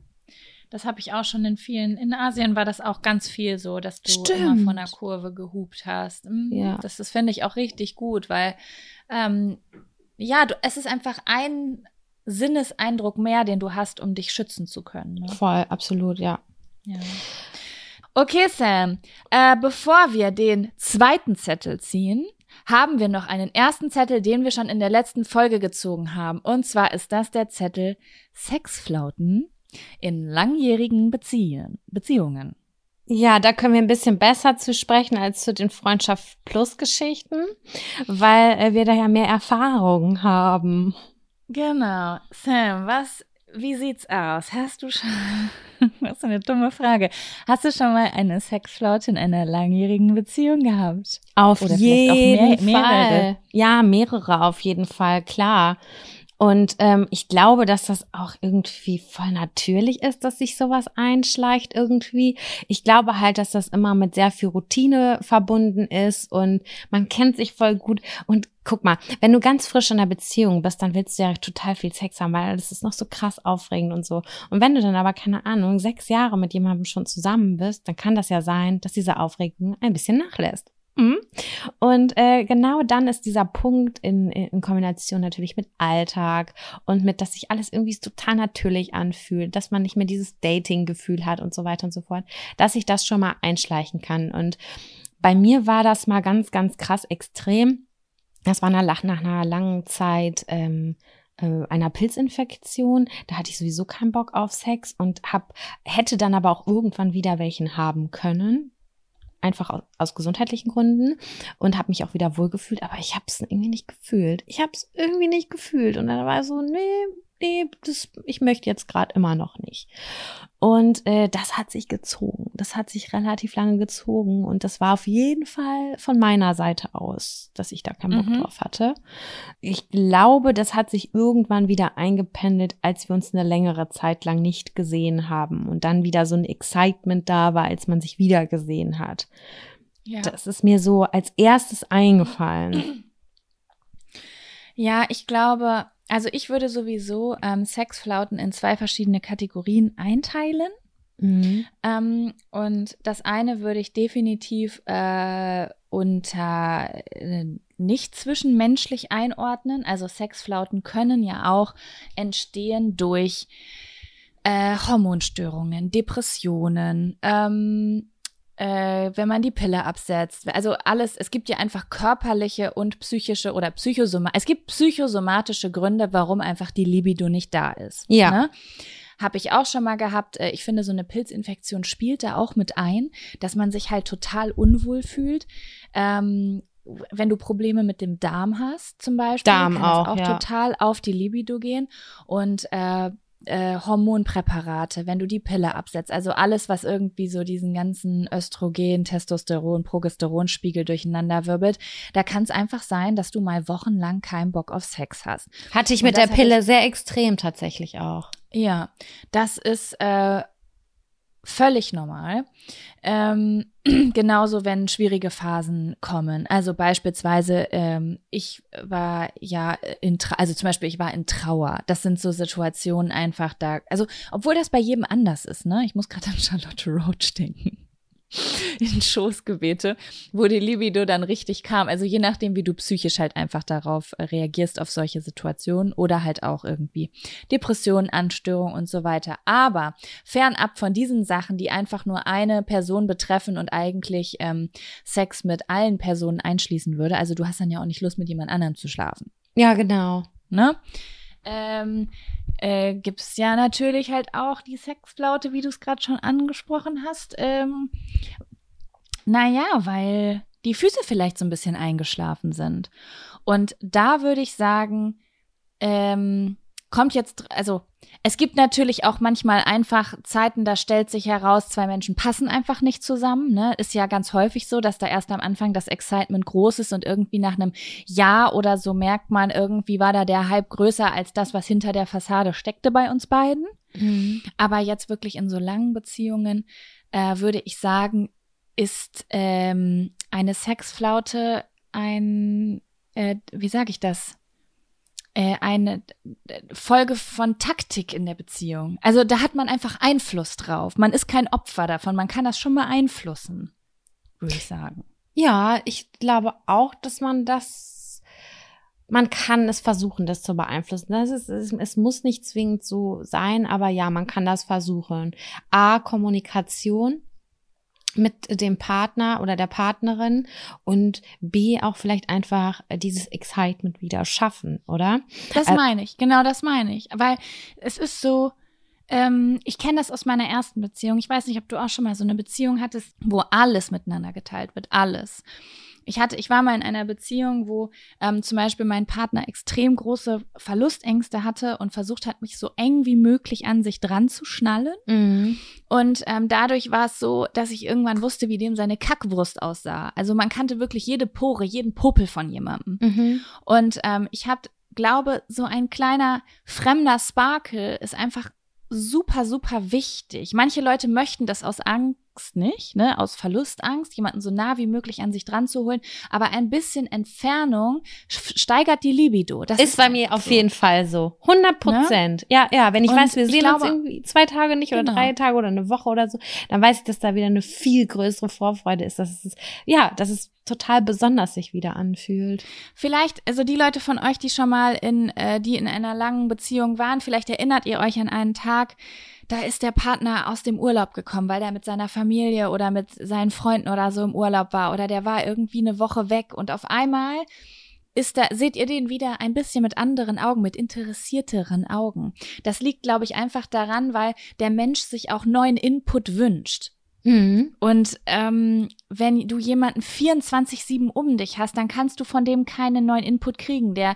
Das habe ich auch schon in vielen, in Asien war das auch ganz viel so, dass du immer Stimmt. von der Kurve gehupt hast. Mhm. Ja. Das, das finde ich auch richtig gut, weil ähm, ja, du, es ist einfach ein Sinneseindruck mehr, den du hast, um dich schützen zu können. Ne? voll, absolut, ja. Ja. Okay, Sam. Äh, bevor wir den zweiten Zettel ziehen, haben wir noch einen ersten Zettel, den wir schon in der letzten Folge gezogen haben. Und zwar ist das der Zettel Sexflauten in langjährigen Beziehen, Beziehungen. Ja, da können wir ein bisschen besser zu sprechen als zu den Freundschaft Plus Geschichten, weil äh, wir da ja mehr Erfahrung haben. Genau. Sam, was, wie sieht's aus? Hast du schon, <laughs> was für eine dumme Frage. Hast du schon mal eine Sexflaute in einer langjährigen Beziehung gehabt? Auf Oder mehr- jeden mehrere. Fall. Ja, mehrere auf jeden Fall, klar. Und ähm, ich glaube, dass das auch irgendwie voll natürlich ist, dass sich sowas einschleicht irgendwie. Ich glaube halt, dass das immer mit sehr viel Routine verbunden ist und man kennt sich voll gut. Und guck mal, wenn du ganz frisch in einer Beziehung bist, dann willst du ja total viel Sex haben, weil das ist noch so krass aufregend und so. Und wenn du dann aber, keine Ahnung, sechs Jahre mit jemandem schon zusammen bist, dann kann das ja sein, dass diese Aufregung ein bisschen nachlässt. Mhm. Und äh, genau dann ist dieser Punkt in, in Kombination natürlich mit Alltag und mit, dass sich alles irgendwie total natürlich anfühlt, dass man nicht mehr dieses Dating-Gefühl hat und so weiter und so fort, dass sich das schon mal einschleichen kann. Und bei mir war das mal ganz, ganz krass extrem. Das war nach, nach einer langen Zeit ähm, äh, einer Pilzinfektion. Da hatte ich sowieso keinen Bock auf Sex und hab, hätte dann aber auch irgendwann wieder welchen haben können einfach aus, aus gesundheitlichen Gründen und habe mich auch wieder wohlgefühlt, aber ich habe es irgendwie nicht gefühlt. Ich habe es irgendwie nicht gefühlt und dann war so, nee, nee, das, ich möchte jetzt gerade immer noch nicht. Und äh, das hat sich gezogen. Das hat sich relativ lange gezogen und das war auf jeden Fall von meiner Seite aus, dass ich da keinen Bock Mhm. drauf hatte. Ich glaube, das hat sich irgendwann wieder eingependelt, als wir uns eine längere Zeit lang nicht gesehen haben und dann wieder so ein Excitement da war, als man sich wieder gesehen hat. Ja. Das ist mir so als erstes eingefallen. Ja, ich glaube, also ich würde sowieso ähm, Sexflauten in zwei verschiedene Kategorien einteilen. Mhm. Ähm, und das eine würde ich definitiv äh, unter äh, nicht zwischenmenschlich einordnen. Also Sexflauten können ja auch entstehen durch äh, Hormonstörungen, Depressionen, ähm, äh, wenn man die Pille absetzt. Also alles, es gibt ja einfach körperliche und psychische oder psychosomatische, es gibt psychosomatische Gründe, warum einfach die Libido nicht da ist. Ja. Ne? Habe ich auch schon mal gehabt. Äh, Ich finde, so eine Pilzinfektion spielt da auch mit ein, dass man sich halt total unwohl fühlt. Ähm, wenn du Probleme mit dem Darm hast, zum Beispiel, Darm kann auch, das auch ja. total auf die Libido gehen. Und äh, äh, Hormonpräparate, wenn du die Pille absetzt, also alles, was irgendwie so diesen ganzen Östrogen, Testosteron, Progesteronspiegel durcheinander wirbelt, da kann es einfach sein, dass du mal wochenlang keinen Bock auf Sex hast. Hatte ich Und mit der Pille sehr extrem tatsächlich auch. Ja, das ist äh, völlig normal. Ähm, <clears throat> genauso, wenn schwierige Phasen kommen. Also beispielsweise, ähm, ich war ja in, Tra also zum Beispiel, ich war in Trauer. Das sind so Situationen einfach da. Also, obwohl das bei jedem anders ist, ne? Ich muss gerade an Charlotte Roach denken. <laughs> in Schoßgebete, wo die Libido dann richtig kam. Also je nachdem, wie du psychisch halt einfach darauf reagierst, auf solche Situationen oder halt auch irgendwie Depressionen, Anstörungen und so weiter. Aber fernab von diesen Sachen, die einfach nur eine Person betreffen und eigentlich ähm, Sex mit allen Personen einschließen würde. Also du hast dann ja auch nicht Lust, mit jemand anderem zu schlafen. Ja, genau. Ne? Ähm, äh, gibt es ja natürlich halt auch die Sexflaute, wie du es gerade schon angesprochen hast. Ähm, naja, weil die Füße vielleicht so ein bisschen eingeschlafen sind. Und da würde ich sagen, ähm, kommt jetzt, also es gibt natürlich auch manchmal einfach Zeiten, da stellt sich heraus, zwei Menschen passen einfach nicht zusammen. Ne? Ist ja ganz häufig so, dass da erst am Anfang das Excitement groß ist und irgendwie nach einem Jahr oder so merkt man, irgendwie war da der Hype größer als das, was hinter der Fassade steckte bei uns beiden. Mhm. Aber jetzt wirklich in so langen Beziehungen äh, würde ich sagen, ist ähm, eine Sexflaute ein, äh, wie sage ich das? Äh, eine äh, Folge von Taktik in der Beziehung. Also da hat man einfach Einfluss drauf. Man ist kein Opfer davon. Man kann das schon beeinflussen, würde ich sagen. Ja, ich glaube auch, dass man das, man kann es versuchen, das zu beeinflussen. Das ist, es, es muss nicht zwingend so sein, aber ja, man kann das versuchen. A, Kommunikation mit dem Partner oder der Partnerin und B auch vielleicht einfach dieses Excitement wieder schaffen, oder? Das äh, meine ich, genau das meine ich. Weil es ist so, ähm, ich kenne das aus meiner ersten Beziehung. Ich weiß nicht, ob du auch schon mal so eine Beziehung hattest, wo alles miteinander geteilt wird, alles. Ich hatte, ich war mal in einer Beziehung, wo ähm, zum Beispiel mein Partner extrem große Verlustängste hatte und versucht hat, mich so eng wie möglich an sich dran zu schnallen. Mhm. Und ähm, dadurch war es so, dass ich irgendwann wusste, wie dem seine Kackwurst aussah. Also man kannte wirklich jede Pore, jeden Popel von jemandem. Mhm. Und ähm, ich habe glaube, so ein kleiner fremder Sparkle ist einfach super, super wichtig. Manche Leute möchten das aus Angst nicht, ne, aus Verlustangst, jemanden so nah wie möglich an sich dran zu holen, aber ein bisschen Entfernung steigert die Libido. Das ist, ist bei mir so. auf jeden Fall so. 100 Prozent. Ne? Ja, ja, wenn ich Und weiß, wir sehen glaube, uns irgendwie zwei Tage nicht genau. oder drei Tage oder eine Woche oder so, dann weiß ich, dass da wieder eine viel größere Vorfreude ist, dass es, ja, dass es total besonders sich wieder anfühlt. Vielleicht, also die Leute von euch, die schon mal in, äh, die in einer langen Beziehung waren, vielleicht erinnert ihr euch an einen Tag, da ist der Partner aus dem Urlaub gekommen, weil der mit seiner Familie oder mit seinen Freunden oder so im Urlaub war oder der war irgendwie eine Woche weg und auf einmal ist da, seht ihr den wieder ein bisschen mit anderen Augen, mit interessierteren Augen. Das liegt, glaube ich, einfach daran, weil der Mensch sich auch neuen Input wünscht. Mhm. Und ähm, wenn du jemanden 24-7 um dich hast, dann kannst du von dem keinen neuen Input kriegen. Der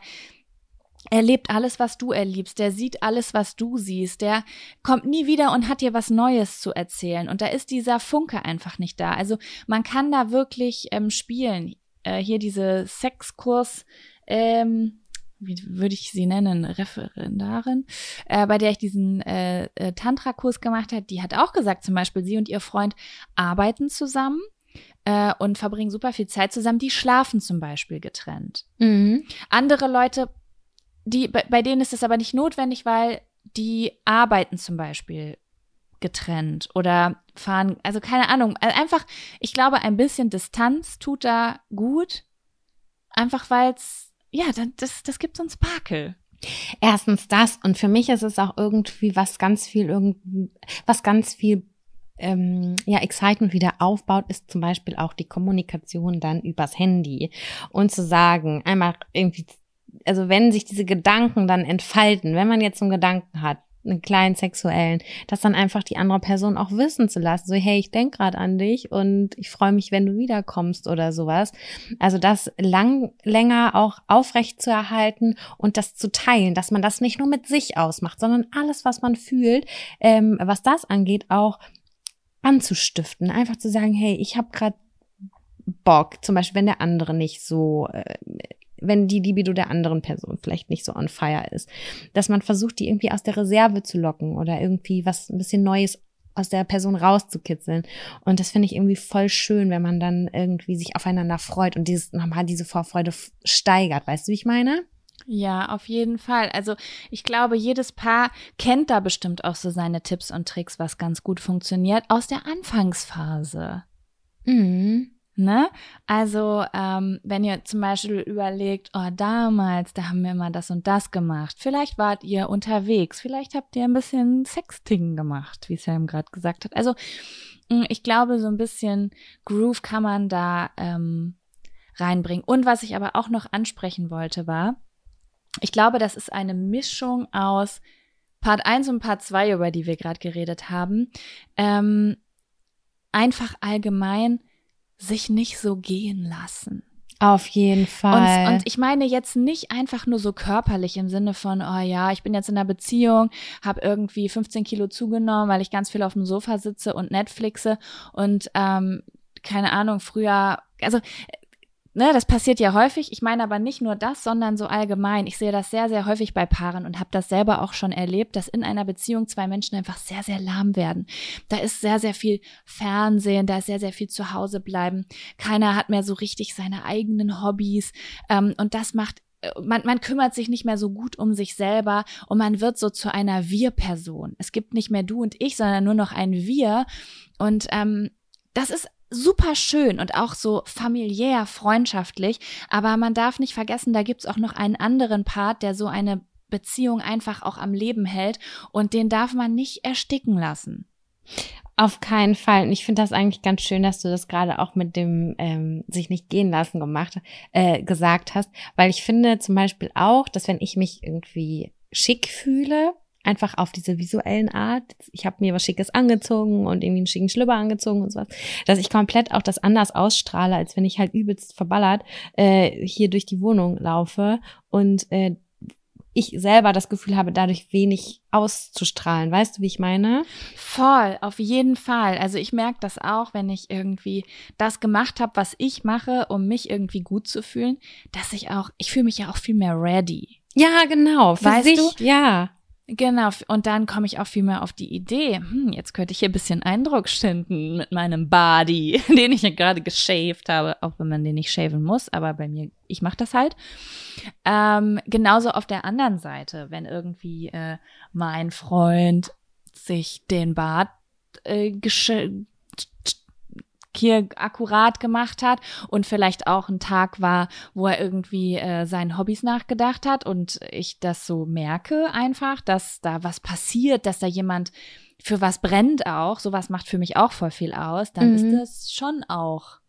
er lebt alles, was du erliebst. Der sieht alles, was du siehst. Der kommt nie wieder und hat dir was Neues zu erzählen. Und da ist dieser Funke einfach nicht da. Also man kann da wirklich ähm, spielen. Äh, hier diese Sexkurs, ähm, wie würde ich sie nennen, Referendarin, äh, bei der ich diesen äh, äh, Tantra-Kurs gemacht habe, die hat auch gesagt, zum Beispiel, sie und ihr Freund arbeiten zusammen äh, und verbringen super viel Zeit zusammen. Die schlafen zum Beispiel getrennt. Mhm. Andere Leute die, bei, bei denen ist es aber nicht notwendig, weil die arbeiten zum Beispiel getrennt oder fahren, also keine Ahnung, also einfach, ich glaube, ein bisschen Distanz tut da gut, einfach weil es, ja, das, das gibt so einen Sparkle. Erstens das und für mich ist es auch irgendwie was ganz viel, irgendwie, was ganz viel ähm, ja, Excitement wieder aufbaut, ist zum Beispiel auch die Kommunikation dann übers Handy. Und zu sagen, einmal irgendwie also wenn sich diese Gedanken dann entfalten, wenn man jetzt so einen Gedanken hat, einen kleinen sexuellen, das dann einfach die andere Person auch wissen zu lassen, so hey, ich denk gerade an dich und ich freue mich, wenn du wiederkommst oder sowas. Also das lang länger auch aufrecht zu erhalten und das zu teilen, dass man das nicht nur mit sich ausmacht, sondern alles, was man fühlt, ähm, was das angeht, auch anzustiften, einfach zu sagen, hey, ich habe gerade Bock, zum Beispiel, wenn der andere nicht so äh, wenn die Libido der anderen Person vielleicht nicht so on fire ist. Dass man versucht, die irgendwie aus der Reserve zu locken oder irgendwie was ein bisschen Neues aus der Person rauszukitzeln. Und das finde ich irgendwie voll schön, wenn man dann irgendwie sich aufeinander freut und dieses nochmal diese Vorfreude steigert. Weißt du, wie ich meine? Ja, auf jeden Fall. Also ich glaube, jedes Paar kennt da bestimmt auch so seine Tipps und Tricks, was ganz gut funktioniert aus der Anfangsphase. Mhm. Ne? Also, ähm, wenn ihr zum Beispiel überlegt, oh, damals, da haben wir mal das und das gemacht. Vielleicht wart ihr unterwegs, vielleicht habt ihr ein bisschen Sexting gemacht, wie Sam gerade gesagt hat. Also, mm, ich glaube, so ein bisschen Groove kann man da ähm, reinbringen. Und was ich aber auch noch ansprechen wollte, war, ich glaube, das ist eine Mischung aus Part 1 und Part 2, über die wir gerade geredet haben. Ähm, einfach allgemein sich nicht so gehen lassen. Auf jeden Fall. Und, und ich meine jetzt nicht einfach nur so körperlich im Sinne von, oh ja, ich bin jetzt in einer Beziehung, habe irgendwie 15 Kilo zugenommen, weil ich ganz viel auf dem Sofa sitze und Netflixe und ähm, keine Ahnung, früher, also ne, das passiert ja häufig. Ich meine aber nicht nur das, sondern so allgemein. Ich sehe das sehr, sehr häufig bei Paaren und habe das selber auch schon erlebt, dass in einer Beziehung zwei Menschen einfach sehr, sehr lahm werden. Da ist sehr, sehr viel Fernsehen, da ist sehr, sehr viel zu Hause bleiben. Keiner hat mehr so richtig seine eigenen Hobbys. Ähm, und das macht äh, man, man kümmert sich nicht mehr so gut um sich selber und man wird so zu einer Wir-Person. Es gibt nicht mehr du und ich, sondern nur noch ein Wir. Und ähm, das ist super schön und auch so familiär, freundschaftlich. Aber man darf nicht vergessen, da gibt's auch noch einen anderen Part, der so eine Beziehung einfach auch am Leben hält und den darf man nicht ersticken lassen. Auf keinen Fall. Und ich finde das eigentlich ganz schön, dass du das gerade auch mit dem ähm, sich nicht gehen lassen gemacht, äh, gesagt hast, weil ich finde zum Beispiel auch, dass wenn ich mich irgendwie schick fühle, einfach auf diese visuellen Art. Ich habe mir was Schickes angezogen und irgendwie einen schicken Schlüpper angezogen und sowas, dass ich komplett auch das anders ausstrahle, als wenn ich halt übelst verballert äh, hier durch die Wohnung laufe und äh, ich selber das Gefühl habe, dadurch wenig auszustrahlen. Weißt du, wie ich meine? Voll, auf jeden Fall. Also ich merke das auch, wenn ich irgendwie das gemacht habe, was ich mache, um mich irgendwie gut zu fühlen, dass ich auch, ich fühle mich ja auch viel mehr ready. Ja, genau. Für weißt sich, du? Ja. Genau, und dann komme ich auch viel mehr auf die Idee, hm, jetzt könnte ich hier ein bisschen Eindruck schinden mit meinem Body, <laughs> den ich ja gerade geshaved habe, auch wenn man den nicht shaven muss, aber bei mir, ich mache das halt. Ähm, genauso auf der anderen Seite, wenn irgendwie äh, mein Freund sich den Bart äh, hier akkurat gemacht hat und vielleicht auch ein Tag war, wo er irgendwie äh, seinen Hobbys nachgedacht hat und ich das so merke einfach, dass da was passiert, dass da jemand für was brennt auch, sowas macht für mich auch voll viel aus, dann mhm. ist das schon auch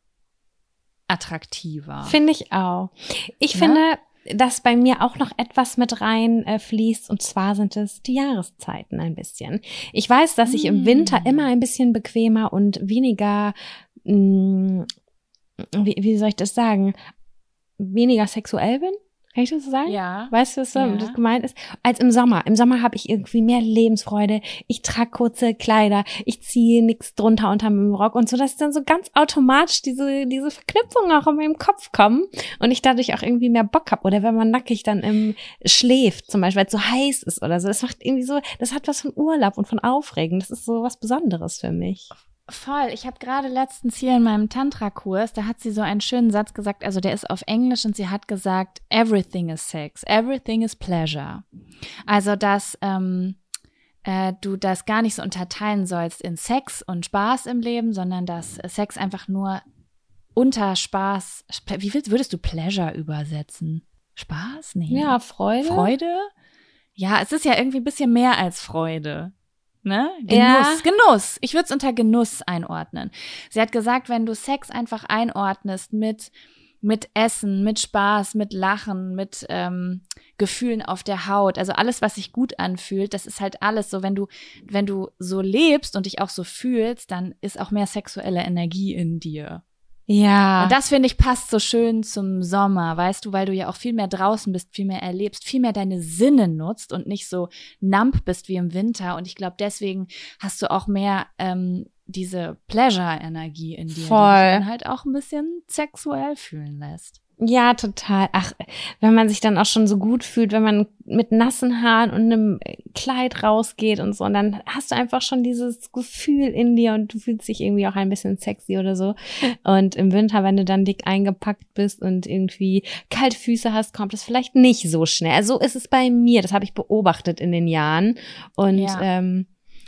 attraktiver. Finde ich auch. Ich ja? finde, dass bei mir auch noch etwas mit rein äh, fließt und zwar sind es die Jahreszeiten ein bisschen. Ich weiß, dass ich im Winter mm. immer ein bisschen bequemer und weniger mh, mm, wie, wie soll ich das sagen, weniger sexuell bin. Kann ich das so sagen? Ja. Weißt du, was ja. das gemeint ist? Als im Sommer. Im Sommer habe ich irgendwie mehr Lebensfreude. Ich trage kurze Kleider. Ich ziehe nichts drunter unter meinem Rock und so, dass dann so ganz automatisch diese, diese Verknüpfungen auch in meinem Kopf kommen und ich dadurch auch irgendwie mehr Bock habe. Oder wenn man nackig dann im schläft, zum Beispiel, weil es so heiß ist oder so. Das macht irgendwie so, das hat was von Urlaub und von Aufregen. Das ist so was Besonderes für mich. Voll. Ich habe gerade letztens hier in meinem Tantra-Kurs, da hat sie so einen schönen Satz gesagt, also der ist auf Englisch und sie hat gesagt, everything is sex, everything is pleasure. Also, dass ähm, äh, du das gar nicht so unterteilen sollst in Sex und Spaß im Leben, sondern dass Sex einfach nur unter Spaß, wie würdest du Pleasure übersetzen? Spaß? Nee. Ja, Freude. Freude? Ja, es ist ja irgendwie ein bisschen mehr als Freude. Ne? Genuss, ja. Genuss. Ich würde es unter Genuss einordnen. Sie hat gesagt, wenn du Sex einfach einordnest mit mit Essen, mit Spaß, mit Lachen, mit ähm, Gefühlen auf der Haut, also alles, was sich gut anfühlt, das ist halt alles so, wenn du, wenn du so lebst und dich auch so fühlst, dann ist auch mehr sexuelle Energie in dir. Ja. Und das finde ich passt so schön zum Sommer, weißt du, weil du ja auch viel mehr draußen bist, viel mehr erlebst, viel mehr deine Sinne nutzt und nicht so numb bist wie im Winter. Und ich glaube, deswegen hast du auch mehr ähm, diese Pleasure-Energie in dir, Voll. die dich dann halt auch ein bisschen sexuell fühlen lässt. Ja, total. Ach, wenn man sich dann auch schon so gut fühlt, wenn man mit nassen Haaren und einem Kleid rausgeht und so, und dann hast du einfach schon dieses Gefühl in dir und du fühlst dich irgendwie auch ein bisschen sexy oder so. <laughs> Und im Winter, wenn du dann dick eingepackt bist und irgendwie kalte Füße hast, kommt es vielleicht nicht so schnell. Also so ist es bei mir. Das habe ich beobachtet in den Jahren. Und ja. ähm,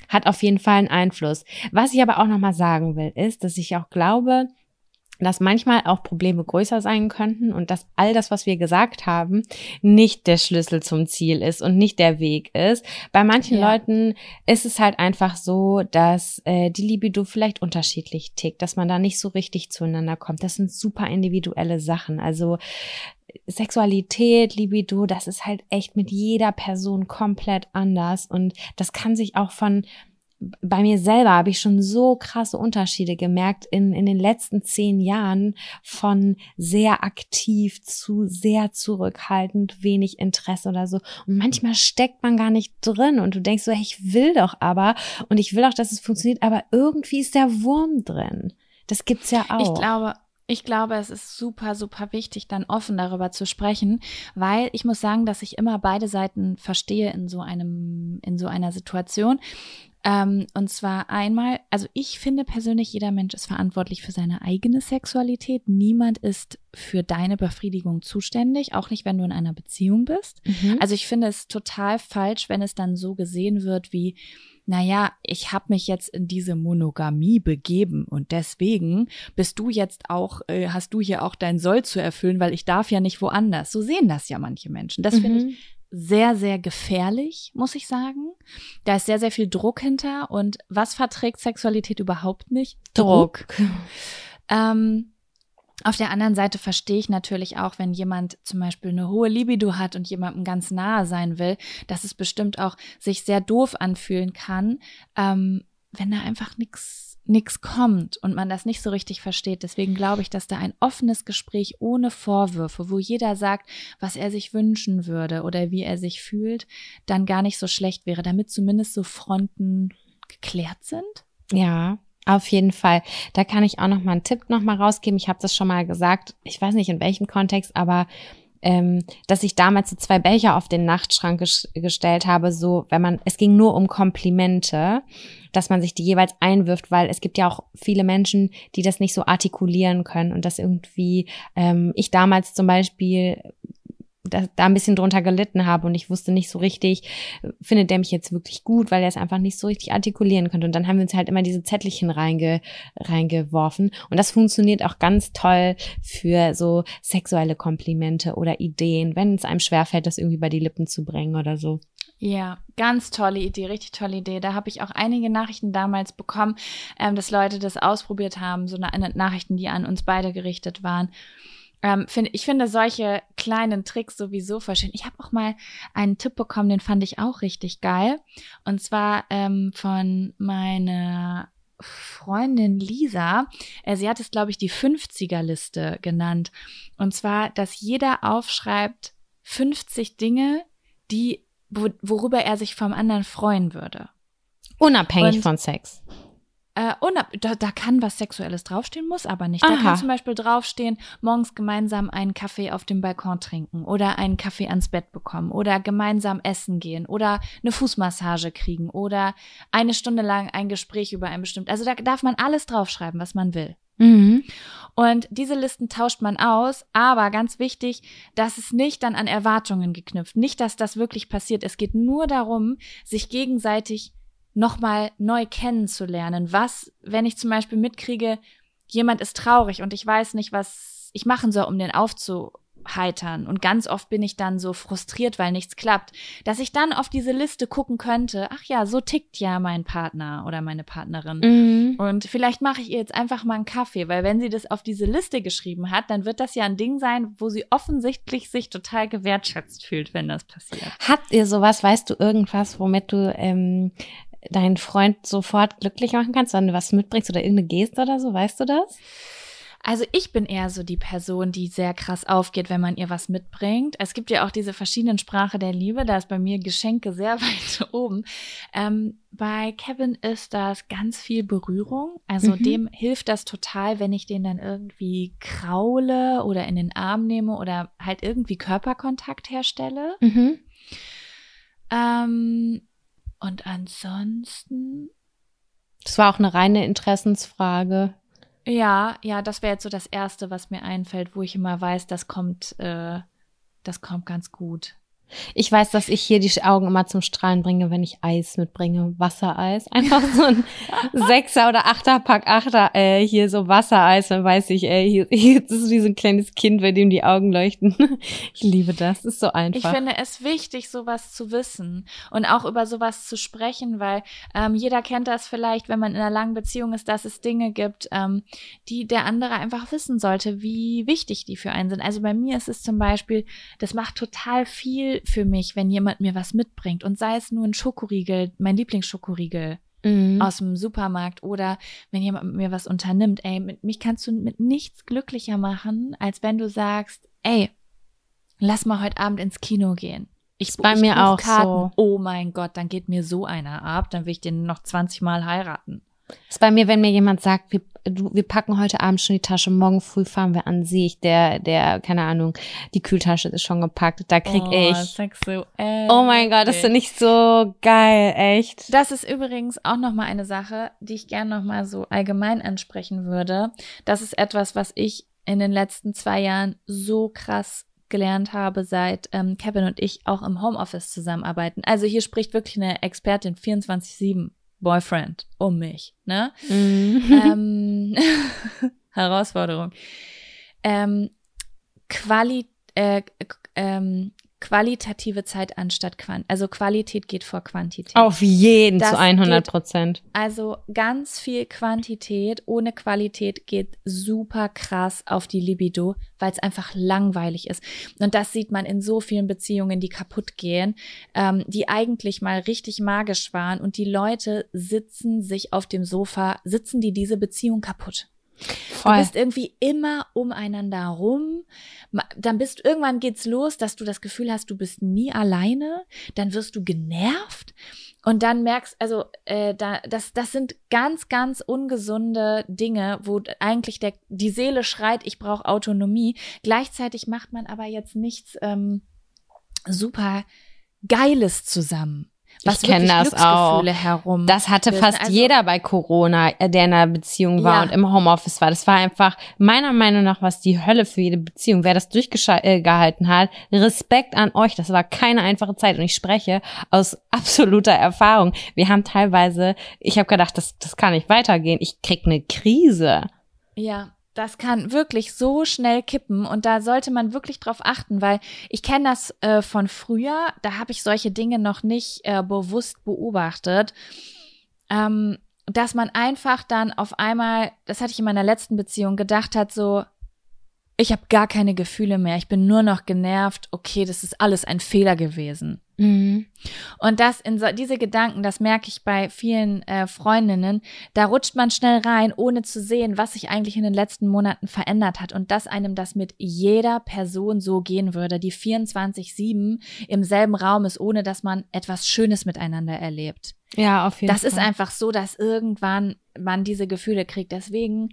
hat auf jeden Fall einen Einfluss. Was ich aber auch nochmal sagen will, ist, dass ich auch glaube, dass manchmal auch Probleme größer sein könnten und dass all das, was wir gesagt haben, nicht der Schlüssel zum Ziel ist und nicht der Weg ist. Bei manchen ja. Leuten ist es halt einfach so, dass äh, die Libido vielleicht unterschiedlich tickt, dass man da nicht so richtig zueinander kommt. Das sind super individuelle Sachen. Also Sexualität, Libido, das ist halt echt mit jeder Person komplett anders und das kann sich auch von bei mir selber habe ich schon so krasse Unterschiede gemerkt in, in den letzten zehn Jahren von sehr aktiv zu sehr zurückhaltend, wenig Interesse oder so. Und manchmal steckt man gar nicht drin und du denkst so, hey, ich will doch aber und ich will auch, dass es funktioniert, aber irgendwie ist der Wurm drin. Das gibt's ja auch. Ich glaube, ich glaube, es ist super, super wichtig, dann offen darüber zu sprechen, weil ich muss sagen, dass ich immer beide Seiten verstehe in so einem, in so einer Situation. Ähm, und zwar einmal, also ich finde persönlich, jeder Mensch ist verantwortlich für seine eigene Sexualität. Niemand ist für deine Befriedigung zuständig, auch nicht, wenn du in einer Beziehung bist. Mhm. Also ich finde es total falsch, wenn es dann so gesehen wird wie, naja, ich habe mich jetzt in diese Monogamie begeben und deswegen bist du jetzt auch, äh, hast du hier auch dein Soll zu erfüllen, weil ich darf ja nicht woanders. So sehen das ja manche Menschen. Das mhm. finde ich sehr, sehr gefährlich, muss ich sagen. Da ist sehr, sehr viel Druck hinter. Und was verträgt Sexualität überhaupt nicht? Druck. Druck. Ähm, auf der anderen Seite verstehe ich natürlich auch, wenn jemand zum Beispiel eine hohe Libido hat und jemandem ganz nahe sein will, dass es bestimmt auch sich sehr doof anfühlen kann, ähm, wenn da einfach nichts nichts kommt und man das nicht so richtig versteht. Deswegen glaube ich, dass da ein offenes Gespräch ohne Vorwürfe, wo jeder sagt, was er sich wünschen würde oder wie er sich fühlt, dann gar nicht so schlecht wäre, damit zumindest so Fronten geklärt sind. Ja, auf jeden Fall. Da kann ich auch noch mal einen Tipp noch mal rausgeben. Ich habe das schon mal gesagt. Ich weiß nicht in welchem Kontext, aber ähm, dass ich damals so zwei Becher auf den Nachtschrank ges gestellt habe, so wenn man, es ging nur um Komplimente, dass man sich die jeweils einwirft, weil es gibt ja auch viele Menschen, die das nicht so artikulieren können und das irgendwie, ähm, ich damals zum Beispiel da, da ein bisschen drunter gelitten habe und ich wusste nicht so richtig, findet der mich jetzt wirklich gut, weil er es einfach nicht so richtig artikulieren konnte. Und dann haben wir uns halt immer diese Zettelchen reinge, reingeworfen. Und das funktioniert auch ganz toll für so sexuelle Komplimente oder Ideen, wenn es einem schwerfällt, das irgendwie bei die Lippen zu bringen oder so. Ja, ganz tolle Idee, richtig tolle Idee. Da habe ich auch einige Nachrichten damals bekommen, ähm, dass Leute das ausprobiert haben, so Nachrichten, die an uns beide gerichtet waren. Ähm, find, ich finde solche kleinen Tricks sowieso verschieden. Ich habe auch mal einen Tipp bekommen, den fand ich auch richtig geil. Und zwar ähm, von meiner Freundin Lisa. Äh, sie hat es, glaube ich, die 50er-Liste genannt. Und zwar, dass jeder aufschreibt 50 Dinge, die, wo, worüber er sich vom anderen freuen würde. Unabhängig Und, von Sex. Äh, da, da kann was Sexuelles draufstehen, muss aber nicht. Aha. Da kann zum Beispiel draufstehen, morgens gemeinsam einen Kaffee auf dem Balkon trinken oder einen Kaffee ans Bett bekommen oder gemeinsam essen gehen oder eine Fußmassage kriegen oder eine Stunde lang ein Gespräch über ein bestimmtes. Also da darf man alles draufschreiben, was man will. Mhm. Und diese Listen tauscht man aus, aber ganz wichtig, dass es nicht dann an Erwartungen geknüpft, nicht, dass das wirklich passiert. Es geht nur darum, sich gegenseitig nochmal neu kennenzulernen. Was, wenn ich zum Beispiel mitkriege, jemand ist traurig und ich weiß nicht, was ich machen soll, um den aufzuheitern. Und ganz oft bin ich dann so frustriert, weil nichts klappt, dass ich dann auf diese Liste gucken könnte, ach ja, so tickt ja mein Partner oder meine Partnerin. Mhm. Und vielleicht mache ich ihr jetzt einfach mal einen Kaffee, weil wenn sie das auf diese Liste geschrieben hat, dann wird das ja ein Ding sein, wo sie offensichtlich sich total gewertschätzt fühlt, wenn das passiert. Habt ihr sowas, weißt du, irgendwas, womit du ähm, deinen Freund sofort glücklich machen kannst, wenn du was mitbringst oder irgendeine Geste oder so, weißt du das? Also ich bin eher so die Person, die sehr krass aufgeht, wenn man ihr was mitbringt. Es gibt ja auch diese verschiedenen Sprache der Liebe, da ist bei mir Geschenke sehr <laughs> weit oben. Ähm, bei Kevin ist das ganz viel Berührung. Also mhm. dem hilft das total, wenn ich den dann irgendwie kraule oder in den Arm nehme oder halt irgendwie Körperkontakt herstelle. Mhm. Ähm, und ansonsten. Das war auch eine reine Interessensfrage. Ja, ja, das wäre jetzt so das Erste, was mir einfällt, wo ich immer weiß, das kommt, äh, das kommt ganz gut. Ich weiß, dass ich hier die Augen immer zum Strahlen bringe, wenn ich Eis mitbringe, Wassereis. <laughs> Einfach so ein Sechser oder Achter Pack Achter, äh, hier so Wassereis, dann weiß ich, ey, hier, <laughs> hier ist wie so ein kleines Kind, bei dem die Augen leuchten. <laughs> Ich liebe das, das ist so einfach. Ich finde es wichtig, sowas zu wissen und auch über sowas zu sprechen, weil ähm, jeder kennt das vielleicht, wenn man in einer langen Beziehung ist, dass es Dinge gibt, ähm, die der andere einfach wissen sollte, wie wichtig die für einen sind. Also bei mir ist es zum Beispiel, das macht total viel für mich, wenn jemand mir was mitbringt und sei es nur ein Schokoriegel, mein Lieblingsschokoriegel mhm. aus dem Supermarkt oder wenn jemand mit mir was unternimmt, ey, mit mich kannst du mit nichts glücklicher machen, als wenn du sagst, ey, lass mal heute Abend ins Kino gehen. Ich, bei ich mir auch Karten. so. Oh mein Gott, dann geht mir so einer ab, dann will ich den noch 20 Mal heiraten. Das ist bei mir, wenn mir jemand sagt, wir, du, wir packen heute Abend schon die Tasche, morgen früh fahren wir an sich, der, der, keine Ahnung, die Kühltasche ist schon gepackt, da krieg oh, ich. Sexuell. Oh mein Gott, das ist nicht so geil, echt. Das ist übrigens auch nochmal eine Sache, die ich gerne nochmal so allgemein ansprechen würde. Das ist etwas, was ich in den letzten zwei Jahren so krass gelernt habe, seit ähm, Kevin und ich auch im Homeoffice zusammenarbeiten. Also hier spricht wirklich eine Expertin 24-7 Boyfriend um mich, ne? Mhm. <laughs> Ähm, <laughs> Herausforderung. Ähm, Quali äh, ähm, qualitative Zeit anstatt Quant. Also Qualität geht vor Quantität. Auf jeden das zu 100 Prozent. Also ganz viel Quantität ohne Qualität geht super krass auf die Libido, weil es einfach langweilig ist. Und das sieht man in so vielen Beziehungen, die kaputt gehen, ähm, die eigentlich mal richtig magisch waren und die Leute sitzen sich auf dem Sofa, sitzen die diese Beziehung kaputt. Voll. Du bist irgendwie immer umeinander rum. Dann bist irgendwann geht's los, dass du das Gefühl hast, du bist nie alleine. Dann wirst du genervt und dann merkst, also äh, da, das, das sind ganz, ganz ungesunde Dinge, wo eigentlich der die Seele schreit, ich brauche Autonomie. Gleichzeitig macht man aber jetzt nichts ähm, super Geiles zusammen. Was ich kenne das auch. Herum das hatte fast also, jeder bei Corona, äh, der in einer Beziehung war ja. und im Homeoffice war. Das war einfach meiner Meinung nach was die Hölle für jede Beziehung. Wer das durchgehalten äh, hat, Respekt an euch. Das war keine einfache Zeit und ich spreche aus <laughs> absoluter Erfahrung. Wir haben teilweise, ich habe gedacht, das, das kann nicht weitergehen. Ich krieg eine Krise. Ja, das kann wirklich so schnell kippen und da sollte man wirklich drauf achten, weil ich kenne das äh, von früher, da habe ich solche Dinge noch nicht äh, bewusst beobachtet, ähm, dass man einfach dann auf einmal, das hatte ich in meiner letzten Beziehung gedacht hat, so, ich habe gar keine Gefühle mehr, ich bin nur noch genervt, okay, das ist alles ein Fehler gewesen. Mhm. Und das in so, diese Gedanken, das merke ich bei vielen äh, Freundinnen, da rutscht man schnell rein, ohne zu sehen, was sich eigentlich in den letzten Monaten verändert hat und dass einem das mit jeder Person so gehen würde, die 24/7 im selben Raum ist, ohne dass man etwas Schönes miteinander erlebt. Ja, auf jeden das Fall. Das ist einfach so, dass irgendwann man diese Gefühle kriegt. Deswegen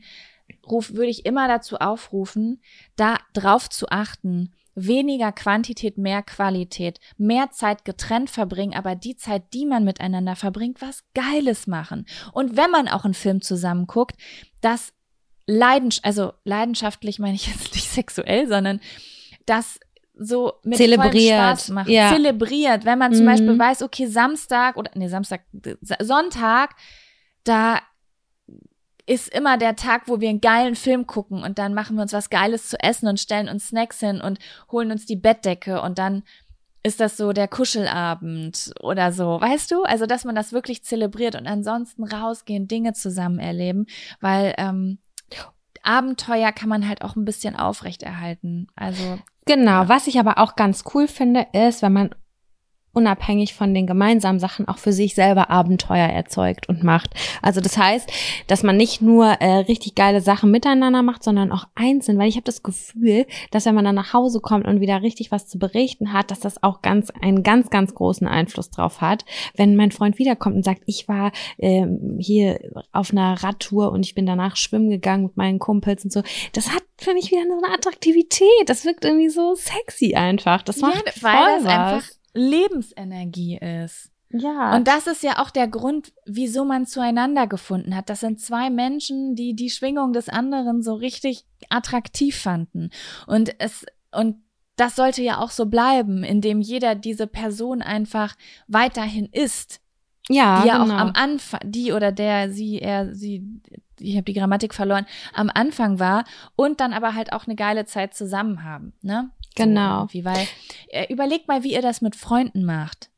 ruf, würde ich immer dazu aufrufen, da drauf zu achten, weniger Quantität, mehr Qualität, mehr Zeit getrennt verbringen, aber die Zeit, die man miteinander verbringt, was Geiles machen. Und wenn man auch einen Film zusammen guckt, das leidens also leidenschaftlich meine ich jetzt <laughs> nicht sexuell, sondern das so mit zelebriert Spaß macht, ja. zelebriert, wenn man zum mhm. Beispiel weiß, okay, Samstag oder nee, Samstag, Sonntag, da ist immer der Tag, wo wir einen geilen Film gucken und dann machen wir uns was Geiles zu essen und stellen uns Snacks hin und holen uns die Bettdecke und dann ist das so der Kuschelabend oder so, weißt du? Also, dass man das wirklich zelebriert und ansonsten rausgehen, Dinge zusammen erleben, weil ähm, Abenteuer kann man halt auch ein bisschen aufrechterhalten. Also Genau, ja. was ich aber auch ganz cool finde, ist, wenn man unabhängig von den gemeinsamen Sachen auch für sich selber Abenteuer erzeugt und macht. Also das heißt, dass man nicht nur äh, richtig geile Sachen miteinander macht, sondern auch einzeln, weil ich habe das Gefühl, dass wenn man dann nach Hause kommt und wieder richtig was zu berichten hat, dass das auch ganz einen ganz ganz großen Einfluss drauf hat, wenn mein Freund wiederkommt und sagt, ich war ähm, hier auf einer Radtour und ich bin danach schwimmen gegangen mit meinen Kumpels und so. Das hat für mich wieder so eine Attraktivität. Das wirkt irgendwie so sexy einfach. Das macht ja, voll weil das was. einfach Lebensenergie ist. Ja. Und das ist ja auch der Grund, wieso man zueinander gefunden hat. Das sind zwei Menschen, die die Schwingung des anderen so richtig attraktiv fanden. Und es, und das sollte ja auch so bleiben, indem jeder diese Person einfach weiterhin ist. Ja, die ja genau. auch am Anfang, die oder der, sie, er, sie, ich habe die Grammatik verloren, am Anfang war und dann aber halt auch eine geile Zeit zusammen haben, ne? Genau. So weil, äh, überlegt mal, wie ihr das mit Freunden macht.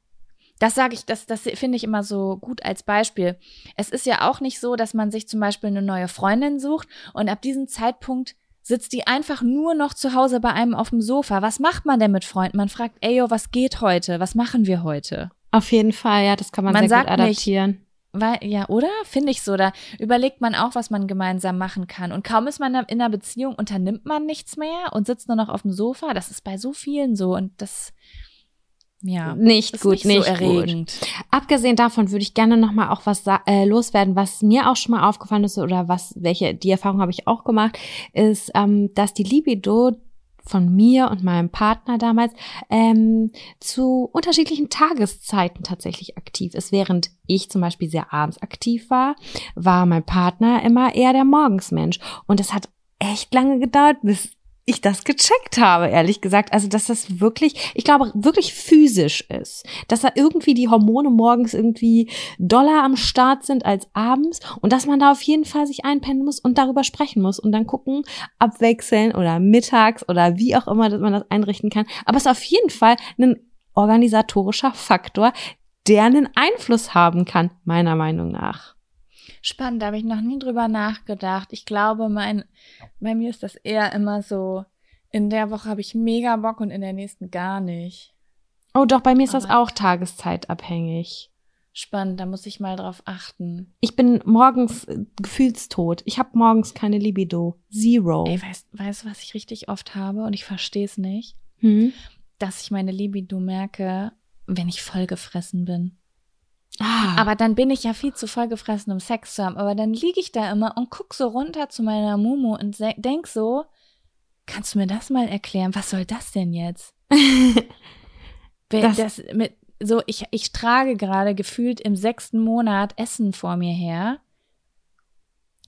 Das sage ich, das, das finde ich immer so gut als Beispiel. Es ist ja auch nicht so, dass man sich zum Beispiel eine neue Freundin sucht und ab diesem Zeitpunkt sitzt die einfach nur noch zu Hause bei einem auf dem Sofa. Was macht man denn mit Freunden? Man fragt, ey, yo, was geht heute? Was machen wir heute? Auf jeden Fall, ja, das kann man, Man sehr gut adaptieren. Weil, ja, oder? Finde ich so. Da überlegt man auch, was man gemeinsam machen kann. Und kaum ist man in einer Beziehung, unternimmt man nichts mehr und sitzt nur noch auf dem Sofa. Das ist bei so vielen so. Und das, ja, Nicht ist gut, nicht, nicht so gut. erregend. Abgesehen davon würde ich gerne noch mal auch was äh, loswerden, was mir auch schon mal aufgefallen ist oder was welche die Erfahrung habe ich auch gemacht, ist, ähm, dass die Libido von mir und meinem Partner damals ähm, zu unterschiedlichen Tageszeiten tatsächlich aktiv ist. Während ich zum Beispiel sehr abends aktiv war, war mein Partner immer eher der Morgensmensch. Und es hat echt lange gedauert, bis ich das gecheckt habe, ehrlich gesagt. Also, dass das wirklich, ich glaube, wirklich physisch ist. Dass da irgendwie die Hormone morgens irgendwie doller am Start sind als abends und dass man da auf jeden Fall sich einpennen muss und darüber sprechen muss und dann gucken, abwechseln oder mittags oder wie auch immer, dass man das einrichten kann. Aber es ist auf jeden Fall ein organisatorischer Faktor, der einen Einfluss haben kann, meiner Meinung nach. Spannend, da habe ich noch nie drüber nachgedacht. Ich glaube, mein, bei mir ist das eher immer so, in der Woche habe ich mega Bock und in der nächsten gar nicht. Oh, doch, bei mir ist das Aber- auch tageszeitabhängig. Spannend, da muss ich mal drauf achten. Ich bin morgens äh, gefühlstot. Ich habe morgens keine Libido. Zero. Ey, weißt, du, was ich richtig oft habe und ich verstehe es nicht? Hm? Dass ich meine Libido merke, wenn ich vollgefressen bin. Ah, Aber dann bin ich ja viel zu vollgefressen, um Sex zu haben. Aber dann liege ich da immer und guck so runter zu meiner Mumu und denk so, kannst du mir das mal erklären? Was soll das denn jetzt? <laughs> Das- das mit, so, ich, ich trage gerade gefühlt im sechsten Monat Essen vor mir her.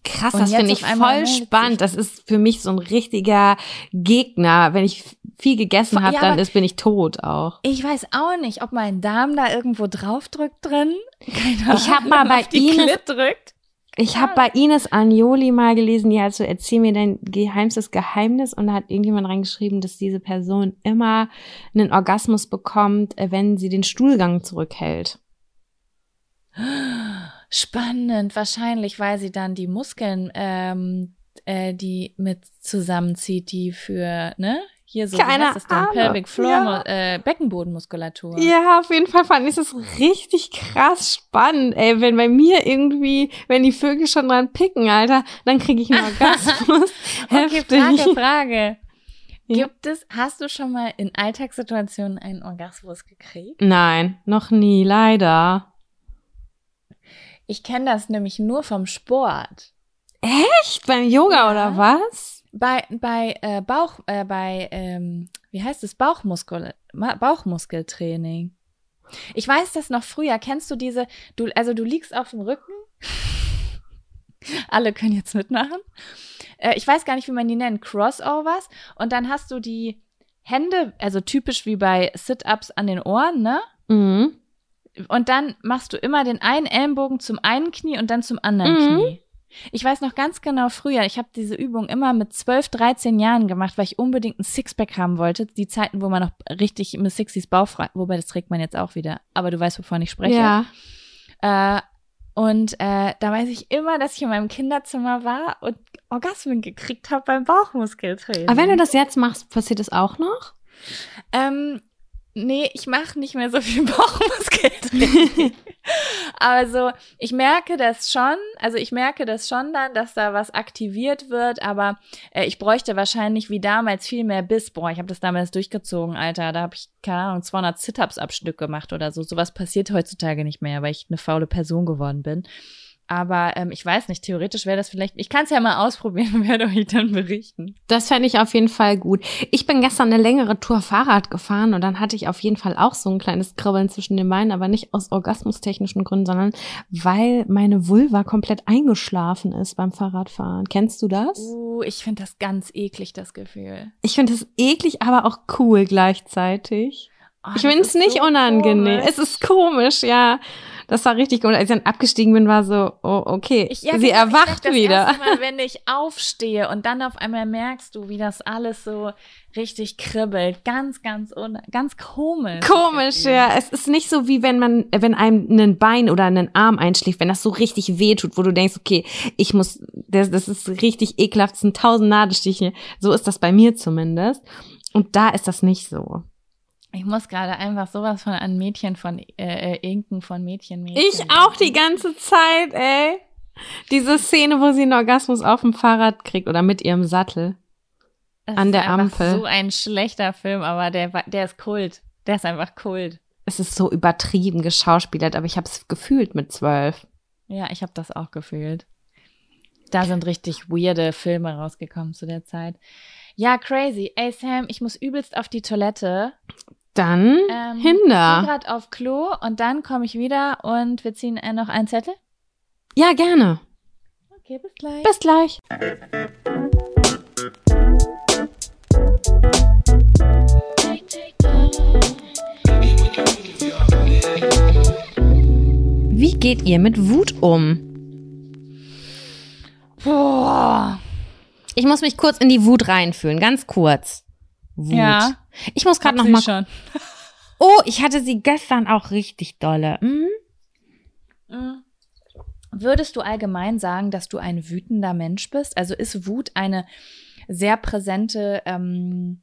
Krass, und das finde ich voll spannend. Das ist für mich so ein richtiger Gegner. Wenn ich viel gegessen Ja, habe, dann aber- ist, bin ich tot auch. Ich weiß auch nicht, ob mein Darm da irgendwo draufdrückt drin. <laughs> Keine Ich hab Ahnung, mal bei Ines-. Ich habe bei Ines Agnoli mal gelesen, die hat so, erzähl mir dein geheimstes Geheimnis und da hat irgendjemand reingeschrieben, dass diese Person immer einen Orgasmus bekommt, äh, wenn sie den Stuhlgang zurückhält. <gasps> Spannend, wahrscheinlich, weil sie dann die Muskeln, ähm, äh, die mit zusammenzieht, die für, ne? Hier so, Keine wie heißt das denn? Ahnung. Pelvic Floor, Ja. äh, Beckenbodenmuskulatur. Ja, auf jeden Fall fand ich das richtig krass spannend, ey. Wenn bei mir irgendwie, wenn die Vögel schon dran picken, Alter, dann kriege ich einen <laughs> Orgasmus. Okay. Frage, Frage. Ja. Gibt es, hast du schon mal in Alltagssituationen einen Orgasmus gekriegt? Nein, noch nie, leider. Ich kenne das nämlich nur vom Sport. Echt? Beim Yoga Ja. oder was? Bei, bei äh, Bauch, äh, bei, ähm, wie heißt es, Bauchmuskel, Bauchmuskeltraining. Ich weiß das noch früher. Kennst du diese, du, also du liegst auf dem Rücken. <laughs> Alle können jetzt mitmachen. Äh, ich weiß gar nicht, wie man die nennt. Crossovers. Und dann hast du die Hände, also typisch wie bei Sit-Ups an den Ohren, ne? Mhm. Und dann machst du immer den einen Ellenbogen zum einen Knie und dann zum anderen Mhm. Knie. Ich weiß noch ganz genau früher, ich habe diese Übung immer mit 12, 13 Jahren gemacht, weil ich unbedingt ein Sixpack haben wollte. Die Zeiten, wo man noch richtig Miss Sixties bauchfrei, wobei das trägt man jetzt auch wieder. Aber du weißt, wovon ich spreche. Ja. Äh, und äh, da weiß ich immer, dass ich in meinem Kinderzimmer war und Orgasmen gekriegt habe beim Bauchmuskeltraining. Aber wenn du das jetzt machst, passiert das auch noch? Ähm, nee, ich mache nicht mehr so viel <laughs> Bauchmuskeltraining. <laughs> also ich merke das schon, also ich merke das schon dann, dass da was aktiviert wird, aber äh, ich bräuchte wahrscheinlich wie damals viel mehr Biss. Boah, ich habe das damals durchgezogen, Alter. Da habe ich, keine Ahnung, 200 Sit-Ups am Stück gemacht oder so. Sowas passiert heutzutage nicht mehr, weil ich eine faule Person geworden bin. Aber ähm, ich weiß nicht, theoretisch wäre das vielleicht, ich kann es ja mal ausprobieren und <laughs> werde euch dann berichten. Das fände ich auf jeden Fall gut. Ich bin gestern eine längere Tour Fahrrad gefahren und dann hatte ich auf jeden Fall auch so ein kleines Kribbeln zwischen den Beinen, aber nicht aus orgasmustechnischen Gründen, sondern weil meine Vulva komplett eingeschlafen ist beim Fahrradfahren. Kennst du das? Uh, ich finde das ganz eklig, das Gefühl. Ich finde das eklig, aber auch cool gleichzeitig. Oh, ich finde es nicht so unangenehm. komisch. Es ist komisch, ja. Das war richtig gut. Als ich dann abgestiegen bin, war so, oh, okay. Ich, ja, Sie genau, ich erwacht das wieder. Erste Mal, <laughs> wenn ich aufstehe und dann auf einmal merkst du, wie das alles so richtig kribbelt. Ganz, ganz, ganz komisch. Komisch, ja. Es ist nicht so wie wenn man, wenn einem ein Bein oder einen Arm einschläft, wenn das so richtig weh tut, wo du denkst, okay, ich muss, das, das ist richtig ekelhaft, es sind tausend Nadelstiche. So ist das bei mir zumindest. Und da ist das nicht so. Ich muss gerade einfach sowas von an Mädchen von äh, äh, Inken von Mädchen, Mädchen. Ich auch die ganze Zeit, ey. Diese Szene, wo sie einen Orgasmus auf dem Fahrrad kriegt oder mit ihrem Sattel. Das an ist der Ampel. So ein schlechter Film, aber der, der ist Kult. Der ist einfach Kult. Es ist so übertrieben geschauspielert, aber ich habe es gefühlt mit zwölf. Ja, ich habe das auch gefühlt. Da sind richtig weirde Filme rausgekommen zu der Zeit. Ja, crazy. Ey, Sam, ich muss übelst auf die Toilette. Dann Ähm, Ich Hinder. bin gerade auf Klo und dann komme ich wieder und wir ziehen äh, noch einen Zettel. Ja, gerne. Okay, bis gleich. Bis gleich. Wie geht ihr mit Wut um? Boah. Ich muss mich kurz in die Wut reinfühlen, ganz kurz. Wut. Ja. Ich muss gerade noch mal. schon. Oh, ich hatte sie gestern auch richtig dolle. Mhm. Mhm. Würdest du allgemein sagen, dass du ein wütender Mensch bist? Also ist Wut eine sehr präsente, ähm,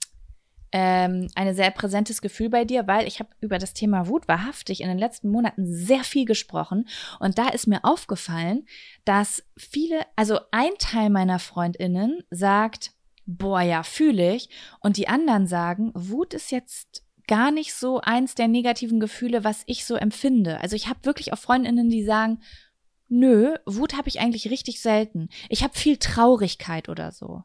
ähm, eine sehr präsentes Gefühl bei dir, weil ich habe über das Thema Wut wahrhaftig in den letzten Monaten sehr viel gesprochen und da ist mir aufgefallen, dass viele, also ein Teil meiner Freundinnen sagt, boah ja, fühle ich und die anderen sagen, Wut ist jetzt gar nicht so eins der negativen Gefühle, was ich so empfinde. Also ich habe wirklich auch Freundinnen, die sagen, nö, Wut habe ich eigentlich richtig selten. Ich habe viel Traurigkeit oder so.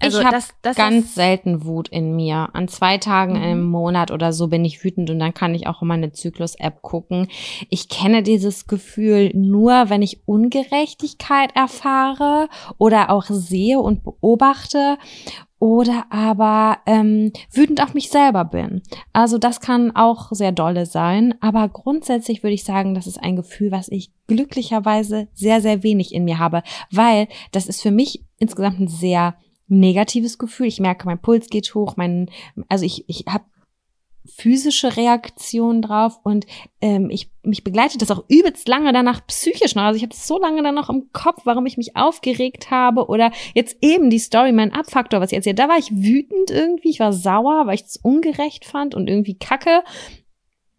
Also ich habe ganz ist- selten Wut in mir. An zwei Tagen Mhm. im Monat oder so bin ich wütend und dann kann ich auch in meine Zyklus-App gucken. Ich kenne dieses Gefühl nur, wenn ich Ungerechtigkeit erfahre oder auch sehe und beobachte oder aber ähm, wütend auf mich selber bin. Also das kann auch sehr dolle sein, aber grundsätzlich würde ich sagen, das ist ein Gefühl, was ich glücklicherweise sehr, sehr wenig in mir habe, weil das ist für mich insgesamt ein sehr negatives Gefühl. Ich merke, mein Puls geht hoch, mein, also ich, ich habe physische Reaktionen drauf und ähm, ich mich begleitet das auch übelst lange danach psychisch noch. Also ich habe so lange dann noch im Kopf, warum ich mich aufgeregt habe oder jetzt eben die Story, mein Abfaktor, was ich erzählt. Da war ich wütend irgendwie, ich war sauer, weil ich es ungerecht fand und irgendwie kacke.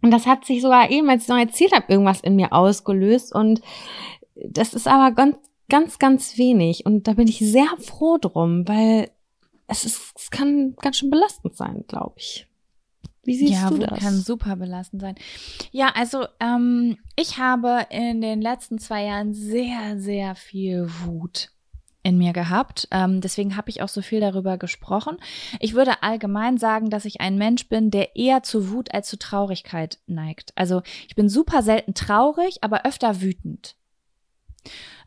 Und das hat sich sogar eben, als ich noch erzählt habe, irgendwas in mir ausgelöst. Und das ist aber ganz, ganz, ganz wenig. Und da bin ich sehr froh drum, weil es ist, es kann ganz schön belastend sein, glaube ich. Wie siehst ja, du Wut das? kann super belastend sein. Ja, also ähm, ich habe in den letzten zwei Jahren sehr, sehr viel Wut in mir gehabt. Ähm, deswegen habe ich auch so viel darüber gesprochen. Ich würde allgemein sagen, dass ich ein Mensch bin, der eher zu Wut als zu Traurigkeit neigt. Also ich bin super selten traurig, aber öfter wütend.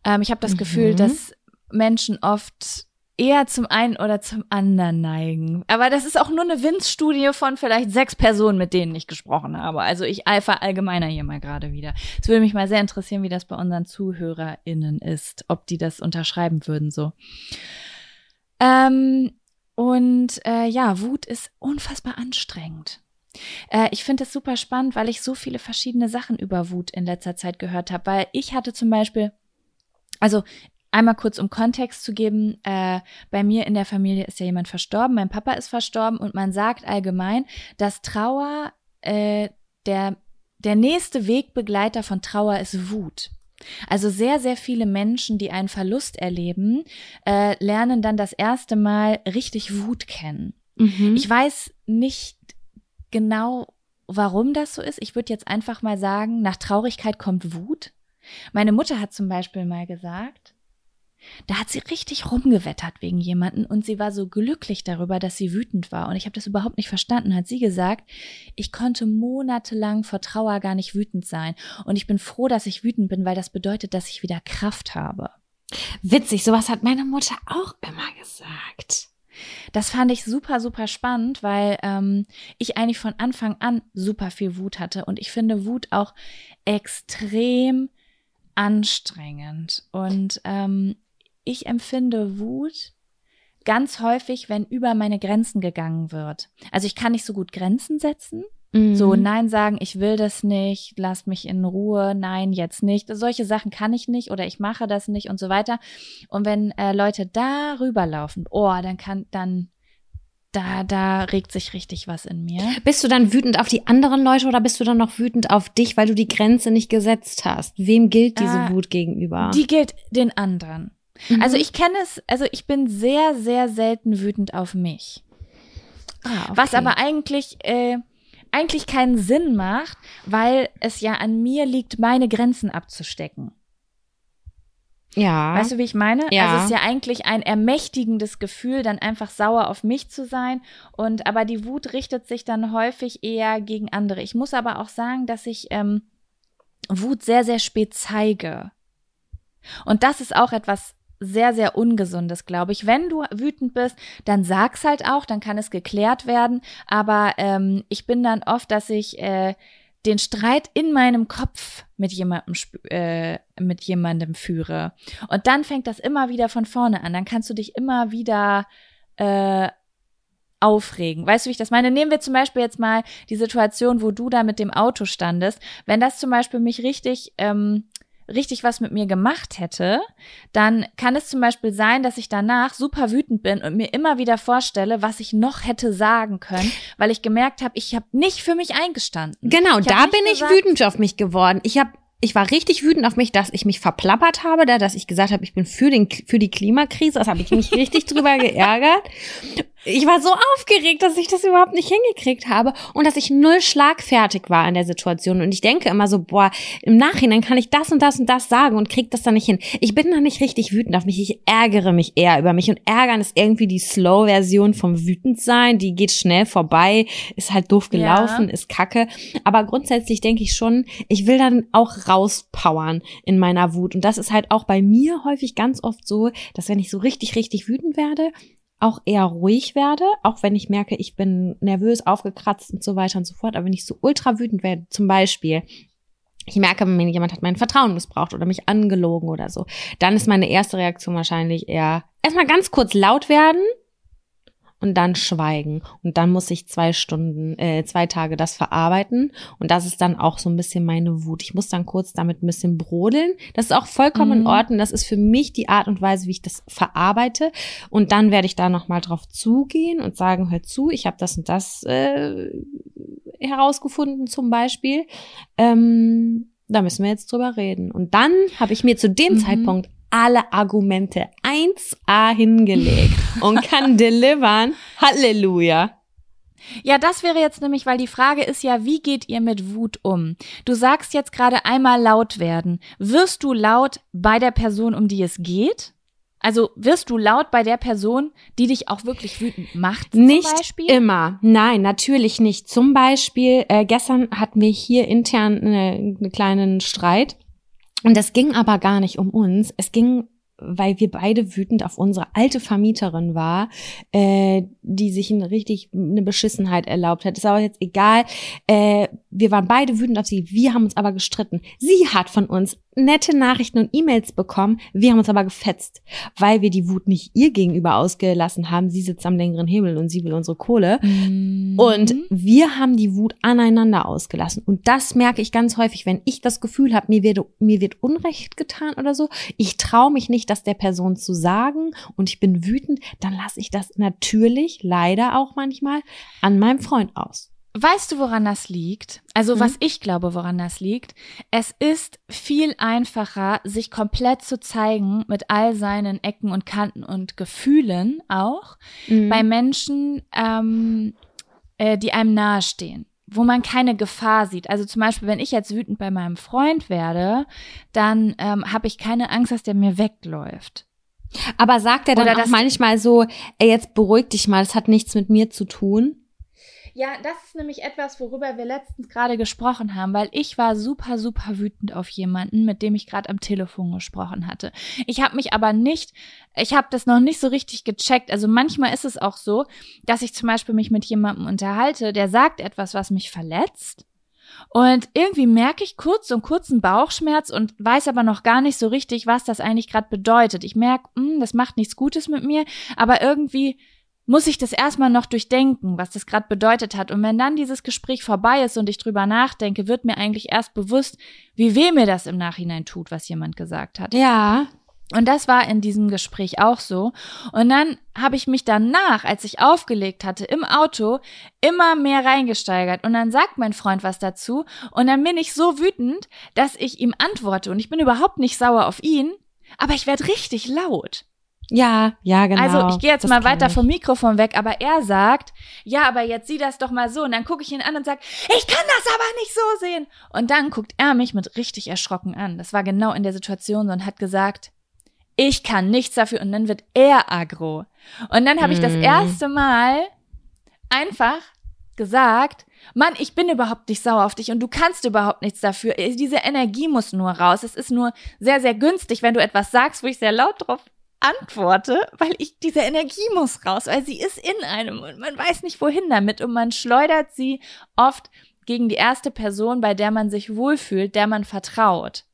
Ähm, ich habe das Mhm. Gefühl, dass Menschen oft eher zum einen oder zum anderen neigen. Aber das ist auch nur eine Winz-Studie von vielleicht sechs Personen, mit denen ich gesprochen habe. Also ich eifer allgemeiner hier mal gerade wieder. Es würde mich mal sehr interessieren, wie das bei unseren ZuhörerInnen ist, ob die das unterschreiben würden so. Ähm, und äh, ja, Wut ist unfassbar anstrengend. Äh, ich finde es super spannend, weil ich so viele verschiedene Sachen über Wut in letzter Zeit gehört habe. Weil ich hatte zum Beispiel, also einmal kurz um Kontext zu geben, äh, bei mir in der Familie ist ja jemand verstorben, mein Papa ist verstorben und man sagt allgemein, dass Trauer äh, der, der nächste Wegbegleiter von Trauer ist Wut. Also sehr, sehr viele Menschen, die einen Verlust erleben, äh, lernen dann das erste Mal richtig Wut kennen. Mhm. Ich weiß nicht genau, warum das so ist. Ich würde jetzt einfach mal sagen, nach Traurigkeit kommt Wut. Meine Mutter hat zum Beispiel mal gesagt, da hat sie richtig rumgewettert wegen jemanden und sie war so glücklich darüber, dass sie wütend war. Und ich habe das überhaupt nicht verstanden. Hat sie gesagt, ich konnte monatelang vor Trauer gar nicht wütend sein. Und ich bin froh, dass ich wütend bin, weil das bedeutet, dass ich wieder Kraft habe. Witzig, sowas hat meine Mutter auch immer gesagt. Das fand ich super, super spannend, weil ähm, ich eigentlich von Anfang an super viel Wut hatte. Und ich finde Wut auch extrem anstrengend. Und ähm, ich empfinde Wut ganz häufig, wenn über meine Grenzen gegangen wird. Also ich kann nicht so gut Grenzen setzen. Mhm. So, nein sagen, ich will das nicht, lass mich in Ruhe, nein, jetzt nicht. Solche Sachen kann ich nicht oder ich mache das nicht und so weiter. Und wenn äh, Leute darüber laufen, oh, dann kann, dann, da, da regt sich richtig was in mir. Bist du dann wütend auf die anderen Leute oder bist du dann noch wütend auf dich, weil du die Grenze nicht gesetzt hast? Wem gilt diese äh, Wut gegenüber? Die gilt den anderen. Mhm. Also ich kenne es, also ich bin sehr, sehr selten wütend auf mich. Ah, okay. Was aber eigentlich, äh, eigentlich keinen Sinn macht, weil es ja an mir liegt, meine Grenzen abzustecken. Ja. Weißt du, wie ich meine? Ja. Also es ist ja eigentlich ein ermächtigendes Gefühl, dann einfach sauer auf mich zu sein. Und aber die Wut richtet sich dann häufig eher gegen andere. Ich muss aber auch sagen, dass ich ähm, Wut sehr, sehr spät zeige. Und das ist auch etwas sehr, sehr ungesundes, glaube ich. Wenn du wütend bist, dann sag's halt auch, dann kann es geklärt werden. Aber ähm, ich bin dann oft, dass ich äh, den Streit in meinem Kopf mit jemandem äh, mit jemandem führe. Und dann fängt das immer wieder von vorne an. Dann kannst du dich immer wieder äh, aufregen. Weißt du, wie ich das meine? Nehmen wir zum Beispiel jetzt mal die Situation, wo du da mit dem Auto standest. Wenn das zum Beispiel mich richtig ähm, richtig was mit mir gemacht hätte, dann kann es zum Beispiel sein, dass ich danach super wütend bin und mir immer wieder vorstelle, was ich noch hätte sagen können, weil ich gemerkt habe, ich habe nicht für mich eingestanden. Genau, da bin ich wütend auf mich geworden. Ich habe ich war richtig wütend auf mich, dass ich mich verplappert habe, da, dass ich gesagt habe, ich bin für, den, für die Klimakrise. Das habe ich mich richtig drüber <laughs> geärgert ich war so aufgeregt, dass ich das überhaupt nicht hingekriegt habe und dass ich null schlagfertig war in der Situation. Und ich denke immer so, boah, im Nachhinein kann ich das und das und das sagen und krieg das dann nicht hin. Ich bin da nicht richtig wütend auf mich. Ich ärgere mich eher über mich und ärgern ist irgendwie die Slow-Version vom Wütendsein. Die geht schnell vorbei, ist halt doof gelaufen, ja. ist kacke. Aber grundsätzlich denke ich schon, ich will dann auch rauspowern in meiner Wut. Und das ist halt auch bei mir häufig ganz oft so, dass wenn ich so richtig, richtig wütend werde, auch eher ruhig werde, auch wenn ich merke, ich bin nervös, aufgekratzt und so weiter und so fort. Aber wenn ich so ultra wütend werde, zum Beispiel, ich merke, wenn jemand hat mein Vertrauen missbraucht oder mich angelogen oder so, dann ist meine erste Reaktion wahrscheinlich eher erstmal ganz kurz laut werden und dann schweigen. Und dann muss ich zwei Stunden, äh, zwei Tage das verarbeiten. Und das ist dann auch so ein bisschen meine Wut. Ich muss dann kurz damit ein bisschen brodeln. Das ist auch vollkommen mhm. in Ordnung. Das ist für mich die Art und Weise, wie ich das verarbeite. Und dann werde ich da nochmal drauf zugehen und sagen, hör zu, ich habe das und das äh, herausgefunden zum Beispiel. Ähm, da müssen wir jetzt drüber reden. Und dann habe ich mir zu dem mhm. Zeitpunkt alle Argumente 1a hingelegt und kann <laughs> delivern. Halleluja. Ja, das wäre jetzt nämlich, weil die Frage ist ja, wie geht ihr mit Wut um? Du sagst jetzt gerade einmal laut werden. Wirst du laut bei der Person, um die es geht? Also wirst du laut bei der Person, die dich auch wirklich wütend macht? Nicht Beispiel? immer. Nein, natürlich nicht. Zum Beispiel, äh, gestern hatten wir hier intern eine, eine kleinen Streit und es ging aber gar nicht um uns. Es ging weil wir beide wütend auf unsere alte Vermieterin war, äh, die sich eine richtig eine Beschissenheit erlaubt hat. Ist aber jetzt egal. Äh, wir waren beide wütend auf sie. Wir haben uns aber gestritten. Sie hat von uns nette Nachrichten und E-Mails bekommen. Wir haben uns aber gefetzt, weil wir die Wut nicht ihr gegenüber ausgelassen haben. Sie sitzt am längeren Hebel und sie will unsere Kohle. Mhm. Und wir haben die Wut aneinander ausgelassen. Und das merke ich ganz häufig, wenn ich das Gefühl habe, mir wird, mir wird Unrecht getan oder so. Ich traue mich nicht, das der Person zu sagen und ich bin wütend, dann lasse ich das natürlich leider auch manchmal an meinem Freund aus. Weißt du, woran das liegt? Also, mhm. was ich glaube, woran das liegt? Es ist viel einfacher, sich komplett zu zeigen mit all seinen Ecken und Kanten und Gefühlen auch mhm. bei Menschen, ähm, äh, die einem nahestehen. wo man keine Gefahr sieht. Also zum Beispiel, wenn ich jetzt wütend bei meinem Freund werde, dann ähm, habe ich keine Angst, dass der mir wegläuft. Aber sagt er dann Oder auch das- manchmal so, ey, jetzt beruhig dich mal, das hat nichts mit mir zu tun? Ja, das ist nämlich etwas, worüber wir letztens gerade gesprochen haben, weil ich war super, super wütend auf jemanden, mit dem ich gerade am Telefon gesprochen hatte. Ich habe mich aber nicht, ich habe das noch nicht so richtig gecheckt. Also manchmal ist es auch so, dass ich zum Beispiel mich mit jemandem unterhalte, der sagt etwas, was mich verletzt. Und irgendwie merke ich kurz so einen kurzen Bauchschmerz und weiß aber noch gar nicht so richtig, was das eigentlich gerade bedeutet. Ich merke, hm, das macht nichts Gutes mit mir, aber irgendwie muss ich das erstmal noch durchdenken, was das gerade bedeutet hat. Und wenn dann dieses Gespräch vorbei ist und ich drüber nachdenke, wird mir eigentlich erst bewusst, wie weh mir das im Nachhinein tut, was jemand gesagt hat. Ja. Und das war in diesem Gespräch auch so. Und dann habe ich mich danach, als ich aufgelegt hatte, im Auto immer mehr reingesteigert. Und dann sagt mein Freund was dazu. Und dann bin ich so wütend, dass ich ihm antworte. Und ich bin überhaupt nicht sauer auf ihn, aber ich werde richtig laut. Ja, ja, genau. Also ich gehe jetzt Das mal weiter ich. vom Mikrofon weg, aber er sagt, ja, aber jetzt sieh das doch mal so. Und dann gucke ich ihn an und sage, ich kann das aber nicht so sehen. Und dann guckt er mich mit richtig erschrocken an. Das war genau in der Situation so und hat gesagt, ich kann nichts dafür. Und dann wird er aggro. Und dann habe ich das Mm. erste Mal einfach gesagt, Mann, ich bin überhaupt nicht sauer auf dich und du kannst überhaupt nichts dafür. Diese Energie muss nur raus. Es ist nur sehr, sehr günstig, wenn du etwas sagst, wo ich sehr laut drauf antworte, weil ich diese Energie muss raus, weil sie ist in einem und man weiß nicht wohin damit und man schleudert sie oft gegen die erste Person, bei der man sich wohlfühlt, der man vertraut.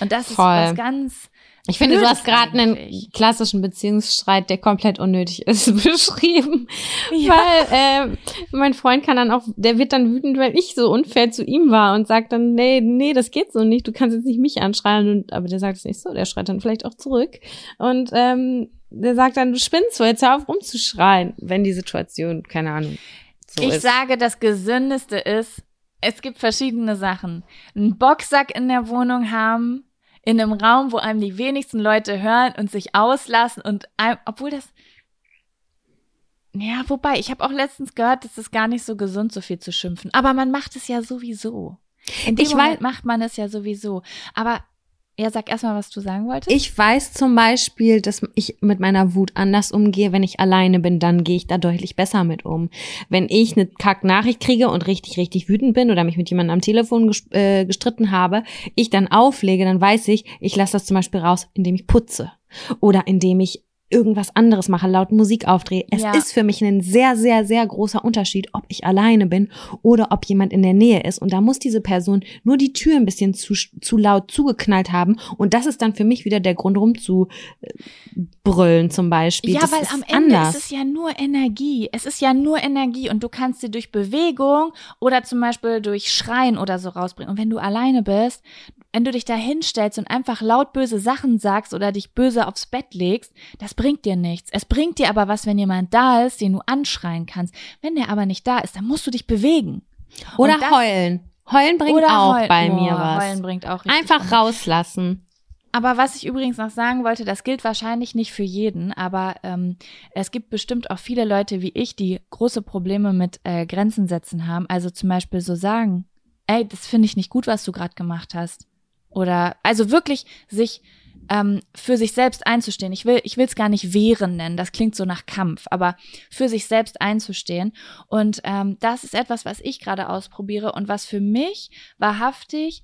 Und das Voll. ist was ganz Ich finde, du hast gerade einen klassischen Beziehungsstreit, der komplett unnötig <laughs> ist, beschrieben. Ja. Weil äh, mein Freund kann dann auch, der wird dann wütend, weil ich so unfair zu ihm war und sagt dann, nee, nee, das geht so nicht, du kannst jetzt nicht mich anschreien. Und, aber der sagt es nicht so, der schreit dann vielleicht auch zurück. Und ähm, der sagt dann, du spinnst so, jetzt hör auf rumzuschreien, wenn die Situation, keine Ahnung, so ich ist. sage, das Gesündeste ist, es gibt verschiedene Sachen. Einen Boxsack in der Wohnung haben, in einem Raum, wo einem die wenigsten Leute hören und sich auslassen und einem, obwohl das ja, wobei, ich habe auch letztens gehört, es gar nicht so gesund, so viel zu schimpfen. Aber man macht es ja sowieso. In dem Ich Moment weiß- macht man es ja sowieso. Aber ja, sag erstmal, was du sagen wolltest. Ich weiß zum Beispiel, dass ich mit meiner Wut anders umgehe. Wenn ich alleine bin, dann gehe ich da deutlich besser mit um. Wenn ich eine Kack-Nachricht kriege und richtig, richtig wütend bin oder mich mit jemandem am Telefon ges äh, gestritten habe, ich dann auflege, dann weiß ich, ich lasse das zum Beispiel raus, indem ich putze oder indem ich irgendwas anderes mache, laut Musik aufdrehe. Es Ja. ist für mich ein sehr, sehr, sehr großer Unterschied, ob ich alleine bin oder ob jemand in der Nähe ist. Und da muss diese Person nur die Tür ein bisschen zu, zu laut zugeknallt haben. Und das ist dann für mich wieder der Grund, rum zu äh, brüllen zum Beispiel. Ja, das weil am Ende anders. ist es ja nur Energie. Es ist ja nur Energie und du kannst sie durch Bewegung oder zum Beispiel durch Schreien oder so rausbringen. Und wenn du alleine bist, wenn du dich da hinstellst und einfach laut böse Sachen sagst oder dich böse aufs Bett legst, das bringt dir nichts. Es bringt dir aber was, wenn jemand da ist, den du anschreien kannst. Wenn der aber nicht da ist, dann musst du dich bewegen. oder das- heulen. Heulen bringt auch heulen. bei Oh, mir was. Heulen bringt auch Einfach rauslassen. aber was ich übrigens noch sagen wollte, das gilt wahrscheinlich nicht für jeden, aber ähm, es gibt bestimmt auch viele Leute wie ich, die große Probleme mit äh, Grenzen setzen haben. Also zum Beispiel so sagen, ey, das finde ich nicht gut, was du gerade gemacht hast. Oder also wirklich sich ähm, für sich selbst einzustehen. Ich will, ich will es gar nicht wehren nennen, das klingt so nach Kampf, aber für sich selbst einzustehen. Und ähm, das ist etwas, was ich gerade ausprobiere und was für mich wahrhaftig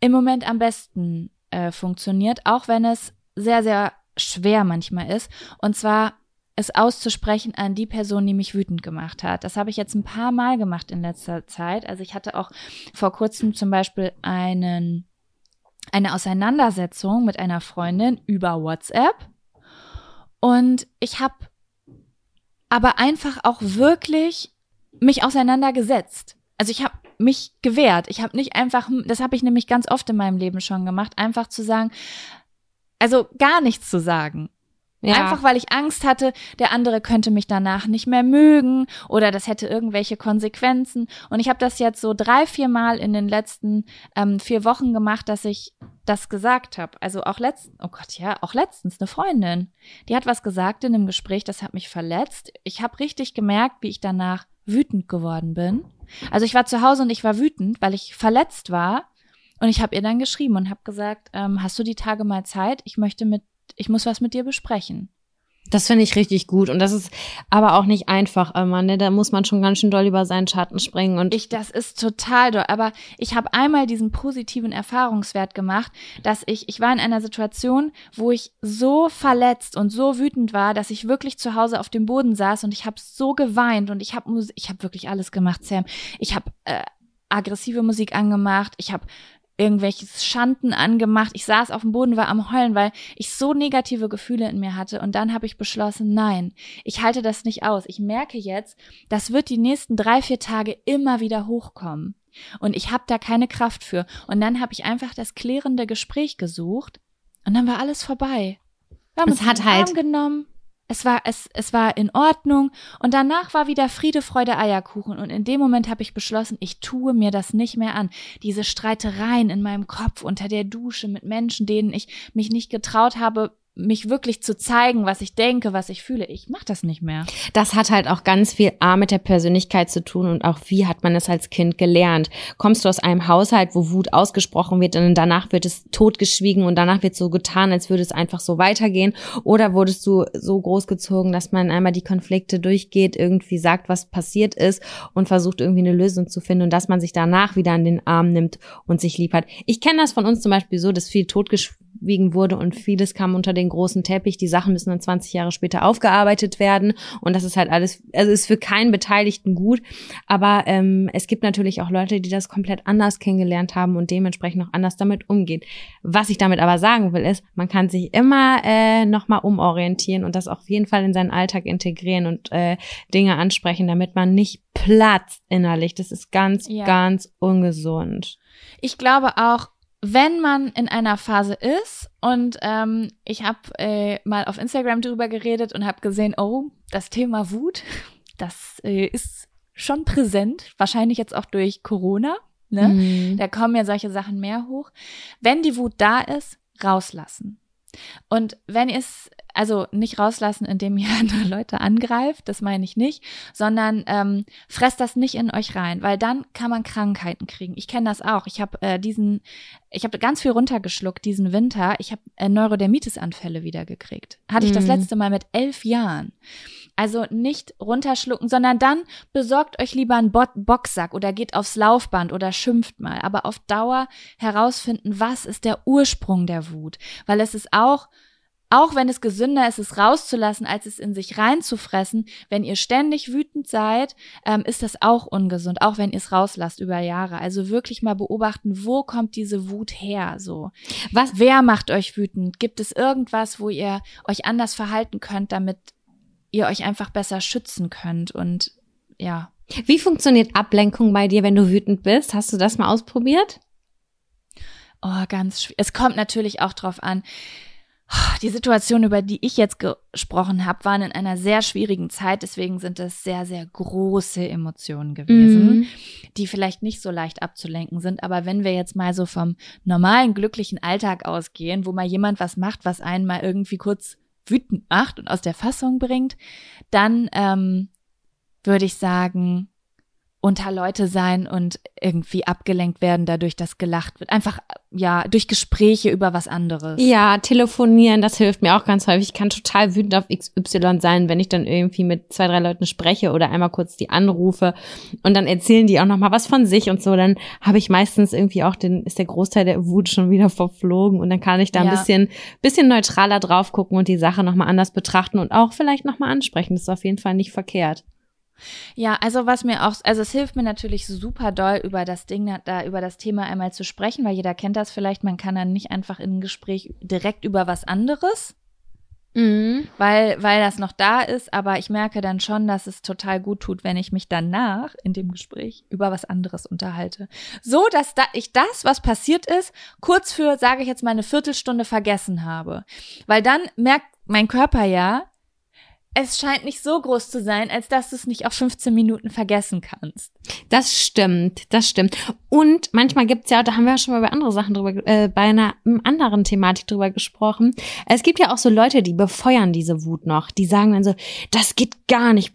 im Moment am besten äh, funktioniert, auch wenn es sehr, sehr schwer manchmal ist. Und zwar es auszusprechen an die Person, die mich wütend gemacht hat. Das habe ich jetzt ein paar Mal gemacht in letzter Zeit. Also ich hatte auch vor kurzem zum Beispiel einen, eine Auseinandersetzung mit einer Freundin über WhatsApp. Und ich habe aber einfach auch wirklich mich auseinandergesetzt. Also ich habe mich gewehrt. Ich habe nicht einfach, das habe ich nämlich ganz oft in meinem Leben schon gemacht, einfach zu sagen, also gar nichts zu sagen. Ja. Einfach weil ich Angst hatte, der andere könnte mich danach nicht mehr mögen oder das hätte irgendwelche Konsequenzen. Und ich habe das jetzt so drei, vier Mal in den letzten ähm, vier Wochen gemacht, dass ich das gesagt habe. Also auch letztens, oh Gott, ja, auch letztens eine Freundin, die hat was gesagt in einem Gespräch, das hat mich verletzt. Ich habe richtig gemerkt, wie ich danach wütend geworden bin. Also ich war zu Hause und ich war wütend, weil ich verletzt war. Und ich habe ihr dann geschrieben und habe gesagt, ähm, hast du die Tage mal Zeit? Ich möchte mit, ich muss was mit dir besprechen. Das finde ich richtig gut. Und das ist aber auch nicht einfach immer, ne? Da muss man schon ganz schön doll über seinen Schatten springen. Und ich, das ist total doll. Aber ich habe einmal diesen positiven Erfahrungswert gemacht, dass ich, ich war in einer Situation, wo ich so verletzt und so wütend war, dass ich wirklich zu Hause auf dem Boden saß und ich habe so geweint und ich habe ich habe wirklich alles gemacht, Sam. Ich habe äh, aggressive Musik angemacht, ich habe irgendwelches Schanden angemacht. Ich saß auf dem Boden, war am Heulen, weil ich so negative Gefühle in mir hatte. Und dann habe ich beschlossen, nein, ich halte das nicht aus. Ich merke jetzt, das wird die nächsten drei, vier Tage immer wieder hochkommen. Und ich habe da keine Kraft für. Und dann habe ich einfach das klärende Gespräch gesucht und dann war alles vorbei. Wir haben es uns hat halt genommen. Es war, es, es war in Ordnung und danach war wieder Friede, Freude, Eierkuchen und in dem Moment habe ich beschlossen, ich tue mir das nicht mehr an. Diese Streitereien in meinem Kopf unter der Dusche mit Menschen, denen ich mich nicht getraut habe, mich wirklich zu zeigen, was ich denke, was ich fühle. Ich mache das nicht mehr. das hat halt auch ganz viel A mit der Persönlichkeit zu tun und auch wie hat man es als Kind gelernt. Kommst du aus einem Haushalt, wo Wut ausgesprochen wird und danach wird es totgeschwiegen und danach wird so getan, als würde es einfach so weitergehen? Oder wurdest du so großgezogen, dass man einmal die Konflikte durchgeht, irgendwie sagt, was passiert ist und versucht irgendwie eine Lösung zu finden und dass man sich danach wieder an den Arm nimmt und sich lieb hat? Ich kenne das von uns zum Beispiel so, dass viel totgeschwiegen wurde und vieles kam unter den großen Teppich. Die Sachen müssen dann 20 Jahre später aufgearbeitet werden und das ist halt alles, also ist für keinen Beteiligten gut. Aber ähm, es gibt natürlich auch Leute, die das komplett anders kennengelernt haben und dementsprechend auch anders damit umgehen. Was ich damit aber sagen will, ist, man kann sich immer äh, nochmal umorientieren und das auf jeden Fall in seinen Alltag integrieren und äh, Dinge ansprechen, damit man nicht platzt innerlich. Das ist ganz, Ja. ganz ungesund. Ich glaube auch, wenn man in einer Phase ist und ähm, ich habe äh, mal auf Instagram drüber geredet und habe gesehen, oh, das Thema Wut, <laughs> das äh, ist schon präsent, wahrscheinlich jetzt auch durch Corona. Ne? Mhm. Da kommen ja solche Sachen mehr hoch. Wenn die Wut da ist, rauslassen. Und wenn ihr es, also nicht rauslassen, indem ihr <laughs> andere Leute angreift, das meine ich nicht, sondern ähm, fresst das nicht in euch rein, weil dann kann man Krankheiten kriegen. Ich kenne das auch. Ich habe äh, diesen, ich habe ganz viel runtergeschluckt diesen Winter. Ich habe äh, Neurodermitis-Anfälle wieder gekriegt. Hatte ich das Mhm. letzte Mal mit elf Jahren. Also nicht runterschlucken, sondern dann besorgt euch lieber einen Bo Boxsack oder geht aufs Laufband oder schimpft mal. Aber auf Dauer herausfinden, was ist der Ursprung der Wut. Weil es ist auch, auch wenn es gesünder ist, es rauszulassen, als es in sich reinzufressen, wenn ihr ständig wütend seid, ähm, ist das auch ungesund, auch wenn ihr es rauslasst über Jahre. Also wirklich mal beobachten, wo kommt diese Wut her, so. Was, Wer macht euch wütend? Gibt es irgendwas, wo ihr euch anders verhalten könnt, damit ihr euch einfach besser schützen könnt? Und ja. wie funktioniert Ablenkung bei dir, wenn du wütend bist? Hast du das mal ausprobiert? Oh, ganz schwierig. Es kommt natürlich auch drauf an. Die Situation, über die ich jetzt gesprochen habe, waren in einer sehr schwierigen Zeit. Deswegen sind es sehr, sehr große Emotionen gewesen, Mhm. die vielleicht nicht so leicht abzulenken sind. Aber wenn wir jetzt mal so vom normalen, glücklichen Alltag ausgehen, wo mal jemand was macht, was einen mal irgendwie kurz wütend macht und aus der Fassung bringt, dann ähm, würde ich sagen, unter Leute sein und irgendwie abgelenkt werden dadurch, dass gelacht wird. Einfach, ja, durch Gespräche über was anderes. Ja, telefonieren, das hilft mir auch ganz häufig. Ich kann total wütend auf XY sein, wenn ich dann irgendwie mit zwei, drei Leuten spreche oder einmal kurz die anrufe und dann erzählen die auch noch mal was von sich und so. Dann habe ich meistens irgendwie auch den, ist der Großteil der Wut schon wieder verflogen und dann kann ich da ein Ja. bisschen, bisschen neutraler drauf gucken und die Sache noch mal anders betrachten und auch vielleicht noch mal ansprechen. Das ist auf jeden Fall nicht verkehrt. Ja, also was mir auch, also es hilft mir natürlich super doll, über das Ding, da über das Thema einmal zu sprechen, weil jeder kennt das vielleicht, man kann dann nicht einfach in ein Gespräch direkt über was anderes, Mhm. weil, weil das noch da ist, aber ich merke dann schon, dass es total gut tut, wenn ich mich danach in dem Gespräch über was anderes unterhalte. So, dass da ich das, was passiert ist, kurz für, sage ich jetzt mal, eine Viertelstunde vergessen habe. Weil dann merkt mein Körper ja, es scheint nicht so groß zu sein, als dass du es nicht auf 15 Minuten vergessen kannst. Das stimmt, das stimmt. Und manchmal gibt's ja, da haben wir ja schon mal bei anderen Sachen drüber, äh, bei einer anderen Thematik drüber gesprochen. Es gibt ja auch so Leute, die befeuern diese Wut noch. Die sagen dann so, das geht gar nicht.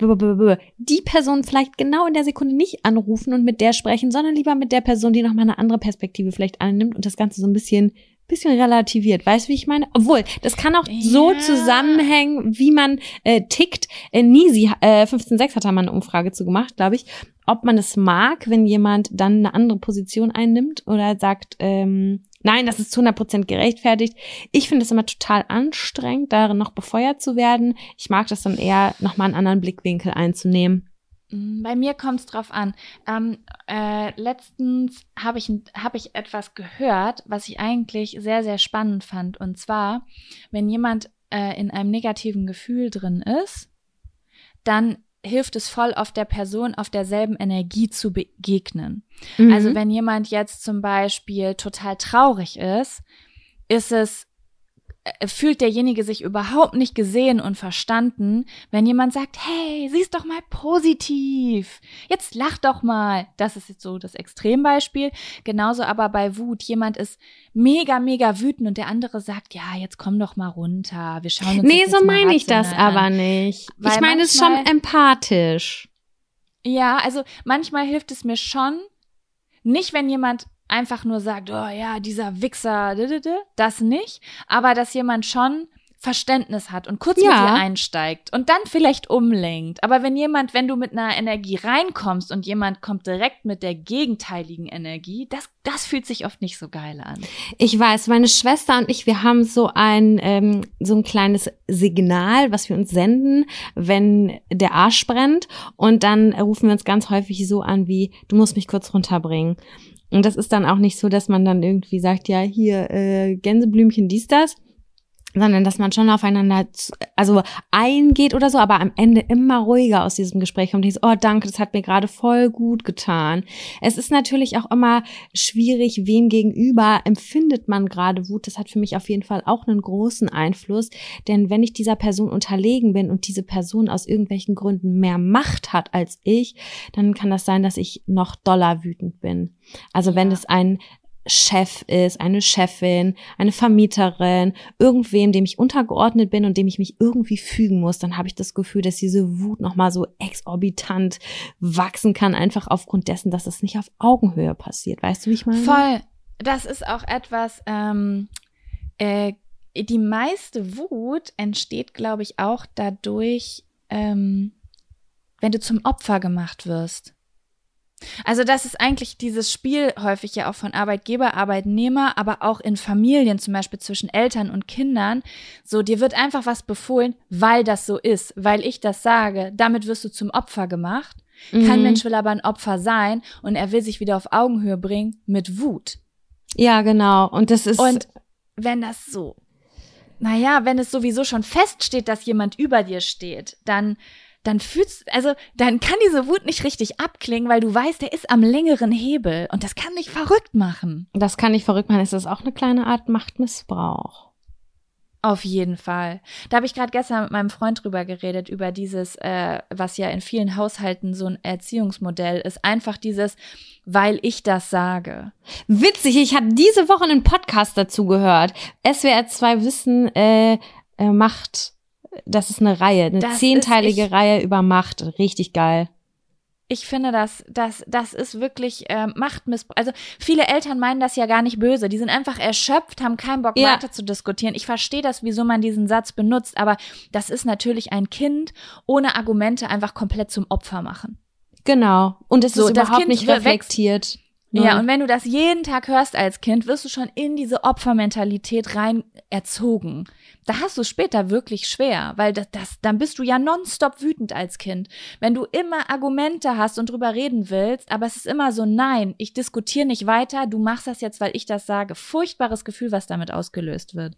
Die Person vielleicht genau in der Sekunde nicht anrufen und mit der sprechen, sondern lieber mit der Person, die nochmal eine andere Perspektive vielleicht annimmt und das Ganze so ein bisschen bisschen relativiert. Weißt du, wie ich meine? Obwohl, das kann auch ja. so zusammenhängen, wie man äh, tickt. Äh, Nisi, äh, 15.6 hat da mal eine Umfrage zu gemacht, glaube ich, ob man es mag, wenn jemand dann eine andere Position einnimmt oder sagt, ähm, nein, das ist zu 100% gerechtfertigt. Ich finde es immer total anstrengend, darin noch befeuert zu werden. Ich mag das dann eher, nochmal einen anderen Blickwinkel einzunehmen. Mm, bei mir kommt es drauf an. Ähm, äh, letztens habe ich, hab ich etwas gehört, was ich eigentlich sehr, sehr spannend fand. Und zwar, wenn jemand äh, in einem negativen Gefühl drin ist, dann hilft es voll auf der Person auf derselben Energie zu begegnen. Mhm. Also wenn jemand jetzt zum Beispiel total traurig ist, ist es fühlt derjenige sich überhaupt nicht gesehen und verstanden, wenn jemand sagt, hey, siehst doch mal positiv, jetzt lach doch mal. Das ist jetzt so das Extrembeispiel. Genauso aber bei Wut. Jemand ist mega, mega wütend und der andere sagt, ja, jetzt komm doch mal runter. Wir schauen uns Nee, so meine ich das aber nicht. Weil ich meine es schon empathisch. Ja, also manchmal hilft es mir schon, nicht wenn jemand einfach nur sagt, oh ja, dieser Wichser, das nicht, aber dass jemand schon Verständnis hat und kurz ja. mit dir einsteigt und dann vielleicht umlenkt. Aber wenn jemand, wenn du mit einer Energie reinkommst und jemand kommt direkt mit der gegenteiligen Energie, das, das fühlt sich oft nicht so geil an. Ich weiß, meine Schwester und ich, wir haben so ein, ähm, so ein kleines Signal, was wir uns senden, wenn der Arsch brennt. Und dann rufen wir uns ganz häufig so an wie, du musst mich kurz runterbringen. Und das ist dann auch nicht so, dass man dann irgendwie sagt, ja, hier, äh, Gänseblümchen, dies, das, sondern dass man schon aufeinander also eingeht oder so, aber am Ende immer ruhiger aus diesem Gespräch kommt. Dieses, oh danke, das hat mir gerade voll gut getan. Es ist natürlich auch immer schwierig, wem gegenüber empfindet man gerade Wut. Das hat für mich auf jeden Fall auch einen großen Einfluss, denn wenn ich dieser Person unterlegen bin und diese Person aus irgendwelchen Gründen mehr Macht hat als ich, dann kann das sein, dass ich noch doller wütend bin. Also wenn es ein Chef ist, eine Chefin, eine Vermieterin, irgendwem, dem ich untergeordnet bin und dem ich mich irgendwie fügen muss, dann habe ich das Gefühl, dass diese Wut nochmal so exorbitant wachsen kann, einfach aufgrund dessen, dass es nicht auf Augenhöhe passiert. Weißt du, wie ich meine? Voll. Das ist auch etwas, ähm, äh, die meiste Wut entsteht, glaube ich, auch dadurch, ähm, wenn du zum Opfer gemacht wirst. Also das ist eigentlich dieses Spiel häufig ja auch von Arbeitgeber, Arbeitnehmer, aber auch in Familien, zum Beispiel zwischen Eltern und Kindern. So, dir wird einfach was befohlen, weil das so ist, weil ich das sage. Damit wirst du zum Opfer gemacht. Mhm. Kein Mensch will aber ein Opfer sein und er will sich wieder auf Augenhöhe bringen mit Wut. Ja, genau. Und das ist. Und wenn das so, naja, wenn es sowieso schon feststeht, dass jemand über dir steht, dann dann fühlst, also dann kann diese Wut nicht richtig abklingen, weil du weißt, der ist am längeren Hebel und das kann dich verrückt machen. Das kann dich verrückt machen. Ist das auch eine kleine Art Machtmissbrauch? Auf jeden Fall. Da habe ich gerade gestern mit meinem Freund drüber geredet, über dieses, äh, was ja in vielen Haushalten so ein Erziehungsmodell ist. Einfach dieses, weil ich das sage. Witzig, ich habe diese Woche einen Podcast dazu gehört. SWR 2 Wissen äh, äh, macht das ist eine Reihe, eine das zehnteilige ist, ich, Reihe über Macht. Richtig geil. Ich finde, das, das, das ist wirklich äh, Machtmissbrauch. Also viele Eltern meinen das ja gar nicht böse. Die sind einfach erschöpft, haben keinen Bock ja. weiter zu diskutieren. Ich verstehe das, wieso man diesen Satz benutzt, aber das ist natürlich ein Kind ohne Argumente einfach komplett zum Opfer machen. Genau. Und es so, ist überhaupt nicht reflektiert. Ja, und wenn du das jeden Tag hörst als Kind, wirst du schon in diese Opfermentalität rein erzogen. Da hast du später wirklich schwer, weil das, das, dann bist du ja nonstop wütend als Kind. Wenn du immer Argumente hast und drüber reden willst, aber es ist immer so, nein, ich diskutiere nicht weiter, du machst das jetzt, weil ich das sage. Furchtbares Gefühl, was damit ausgelöst wird.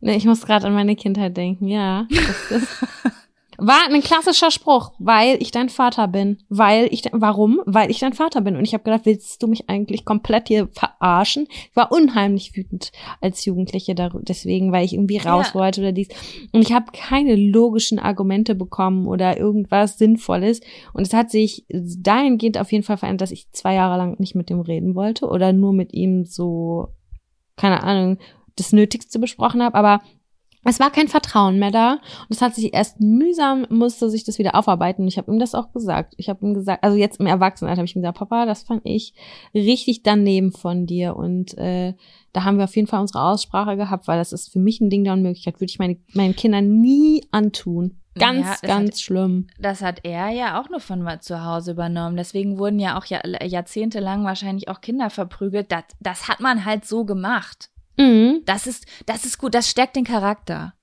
Nee, ich muss gerade an meine Kindheit denken, ja. <laughs> War ein klassischer Spruch, weil ich dein Vater bin. Weil ich, de- warum? Weil ich dein Vater bin. Und ich habe gedacht, willst du mich eigentlich komplett hier verarschen? Ich war unheimlich wütend als Jugendliche dar- deswegen, weil ich irgendwie raus Ja. wollte oder dies. Und ich habe keine logischen Argumente bekommen oder irgendwas Sinnvolles. Und es hat sich dahingehend auf jeden Fall verändert, dass ich zwei Jahre lang nicht mit dem reden wollte oder nur mit ihm so, keine Ahnung, das Nötigste besprochen habe. Aber es war kein Vertrauen mehr da und es hat sich erst mühsam musste sich das wieder aufarbeiten und ich habe ihm das auch gesagt. Ich habe ihm gesagt, also jetzt im Erwachsenenalter habe ich ihm gesagt, Papa, das fand ich richtig daneben von dir und äh, da haben wir auf jeden Fall unsere Aussprache gehabt, weil das ist für mich ein Ding der Unmöglichkeit, würde ich meine, meinen Kindern nie antun. Ganz, Ja, ganz hat- schlimm. Das hat er ja auch nur von zu Hause übernommen. Deswegen wurden ja auch Jahr, jahrzehntelang wahrscheinlich auch Kinder verprügelt. Das, das hat man halt so gemacht. Mhm. Das ist, das ist gut, das stärkt den Charakter.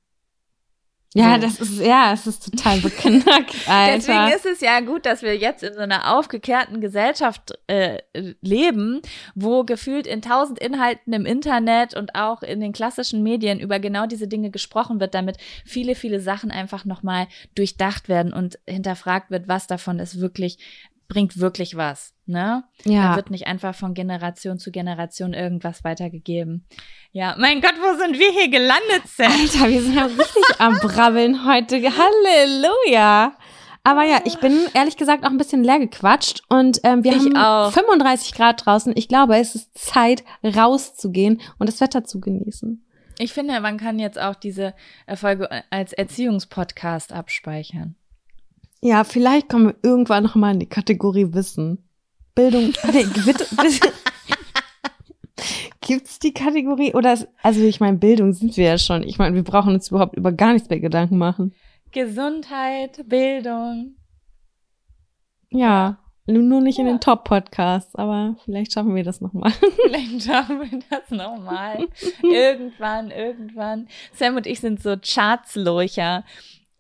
Ja, So. das ist, ja, es ist total beknackt, <laughs> Alter. Deswegen ist es ja gut, dass wir jetzt in so einer aufgeklärten Gesellschaft äh, leben, wo gefühlt in tausend Inhalten im Internet und auch in den klassischen Medien über genau diese Dinge gesprochen wird, damit viele, viele Sachen einfach nochmal durchdacht werden und hinterfragt wird, was davon ist wirklich, bringt wirklich was. Ne? Da ja. wird nicht einfach von Generation zu Generation irgendwas weitergegeben. Ja, mein Gott, wo sind wir hier gelandet, Sam? Alter, wir sind ja richtig am Brabbeln heute. Halleluja. Aber ja, ich bin ehrlich gesagt auch ein bisschen leer gequatscht und ähm, wir Ich haben auch. 35 Grad draußen. Ich glaube, es ist Zeit, rauszugehen und das Wetter zu genießen. Ich finde, man kann jetzt auch diese Erfolge als Erziehungspodcast abspeichern. Ja, vielleicht kommen wir irgendwann noch mal in die Kategorie Wissen. Bildung. <laughs> Nee. <laughs> Gibt's die Kategorie oder ist, also ich meine Bildung sind wir ja schon. Ich meine, wir brauchen uns überhaupt über gar nichts mehr Gedanken machen. Gesundheit, Bildung. Ja, nur nicht in Ja. den Top Podcasts, aber vielleicht schaffen wir das noch mal. <laughs> Vielleicht schaffen wir das nochmal. irgendwann, irgendwann. Sam und ich sind so Chartslurcher.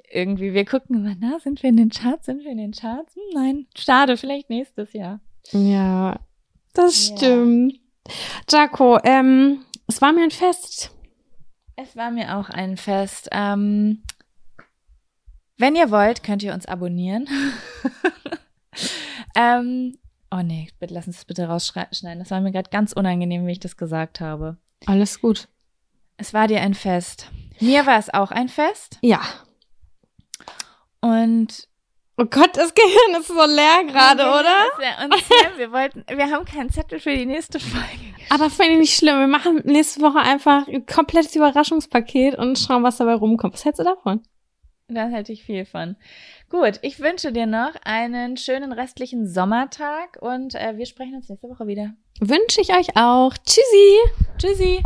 Irgendwie, wir gucken immer, na, sind wir in den Charts? Sind wir in den Charts? Hm, nein, schade, vielleicht nächstes Jahr. Ja, das Ja. stimmt. Jaco, ähm, es war mir ein Fest. Es war mir auch ein Fest. Ähm, wenn ihr wollt, könnt ihr uns abonnieren. <laughs> ähm, oh nee, bitte lass uns das bitte rausschneiden. Das war mir gerade ganz unangenehm, wie ich das gesagt habe. Alles gut. Es war dir ein Fest. Mir war es auch ein Fest. Ja. Und Oh Gott, das Gehirn ist so leer gerade, oder? Und Sam, wir wollten, wir haben keinen Zettel für die nächste Folge. Aber finde ich nicht schlimm. Wir machen nächste Woche einfach ein komplettes Überraschungspaket und schauen, was dabei rumkommt. Was hältst du davon? Da hätte ich viel von. Gut, ich wünsche dir noch einen schönen restlichen Sommertag und äh, wir sprechen uns nächste Woche wieder. Wünsche ich euch auch. Tschüssi. Tschüssi.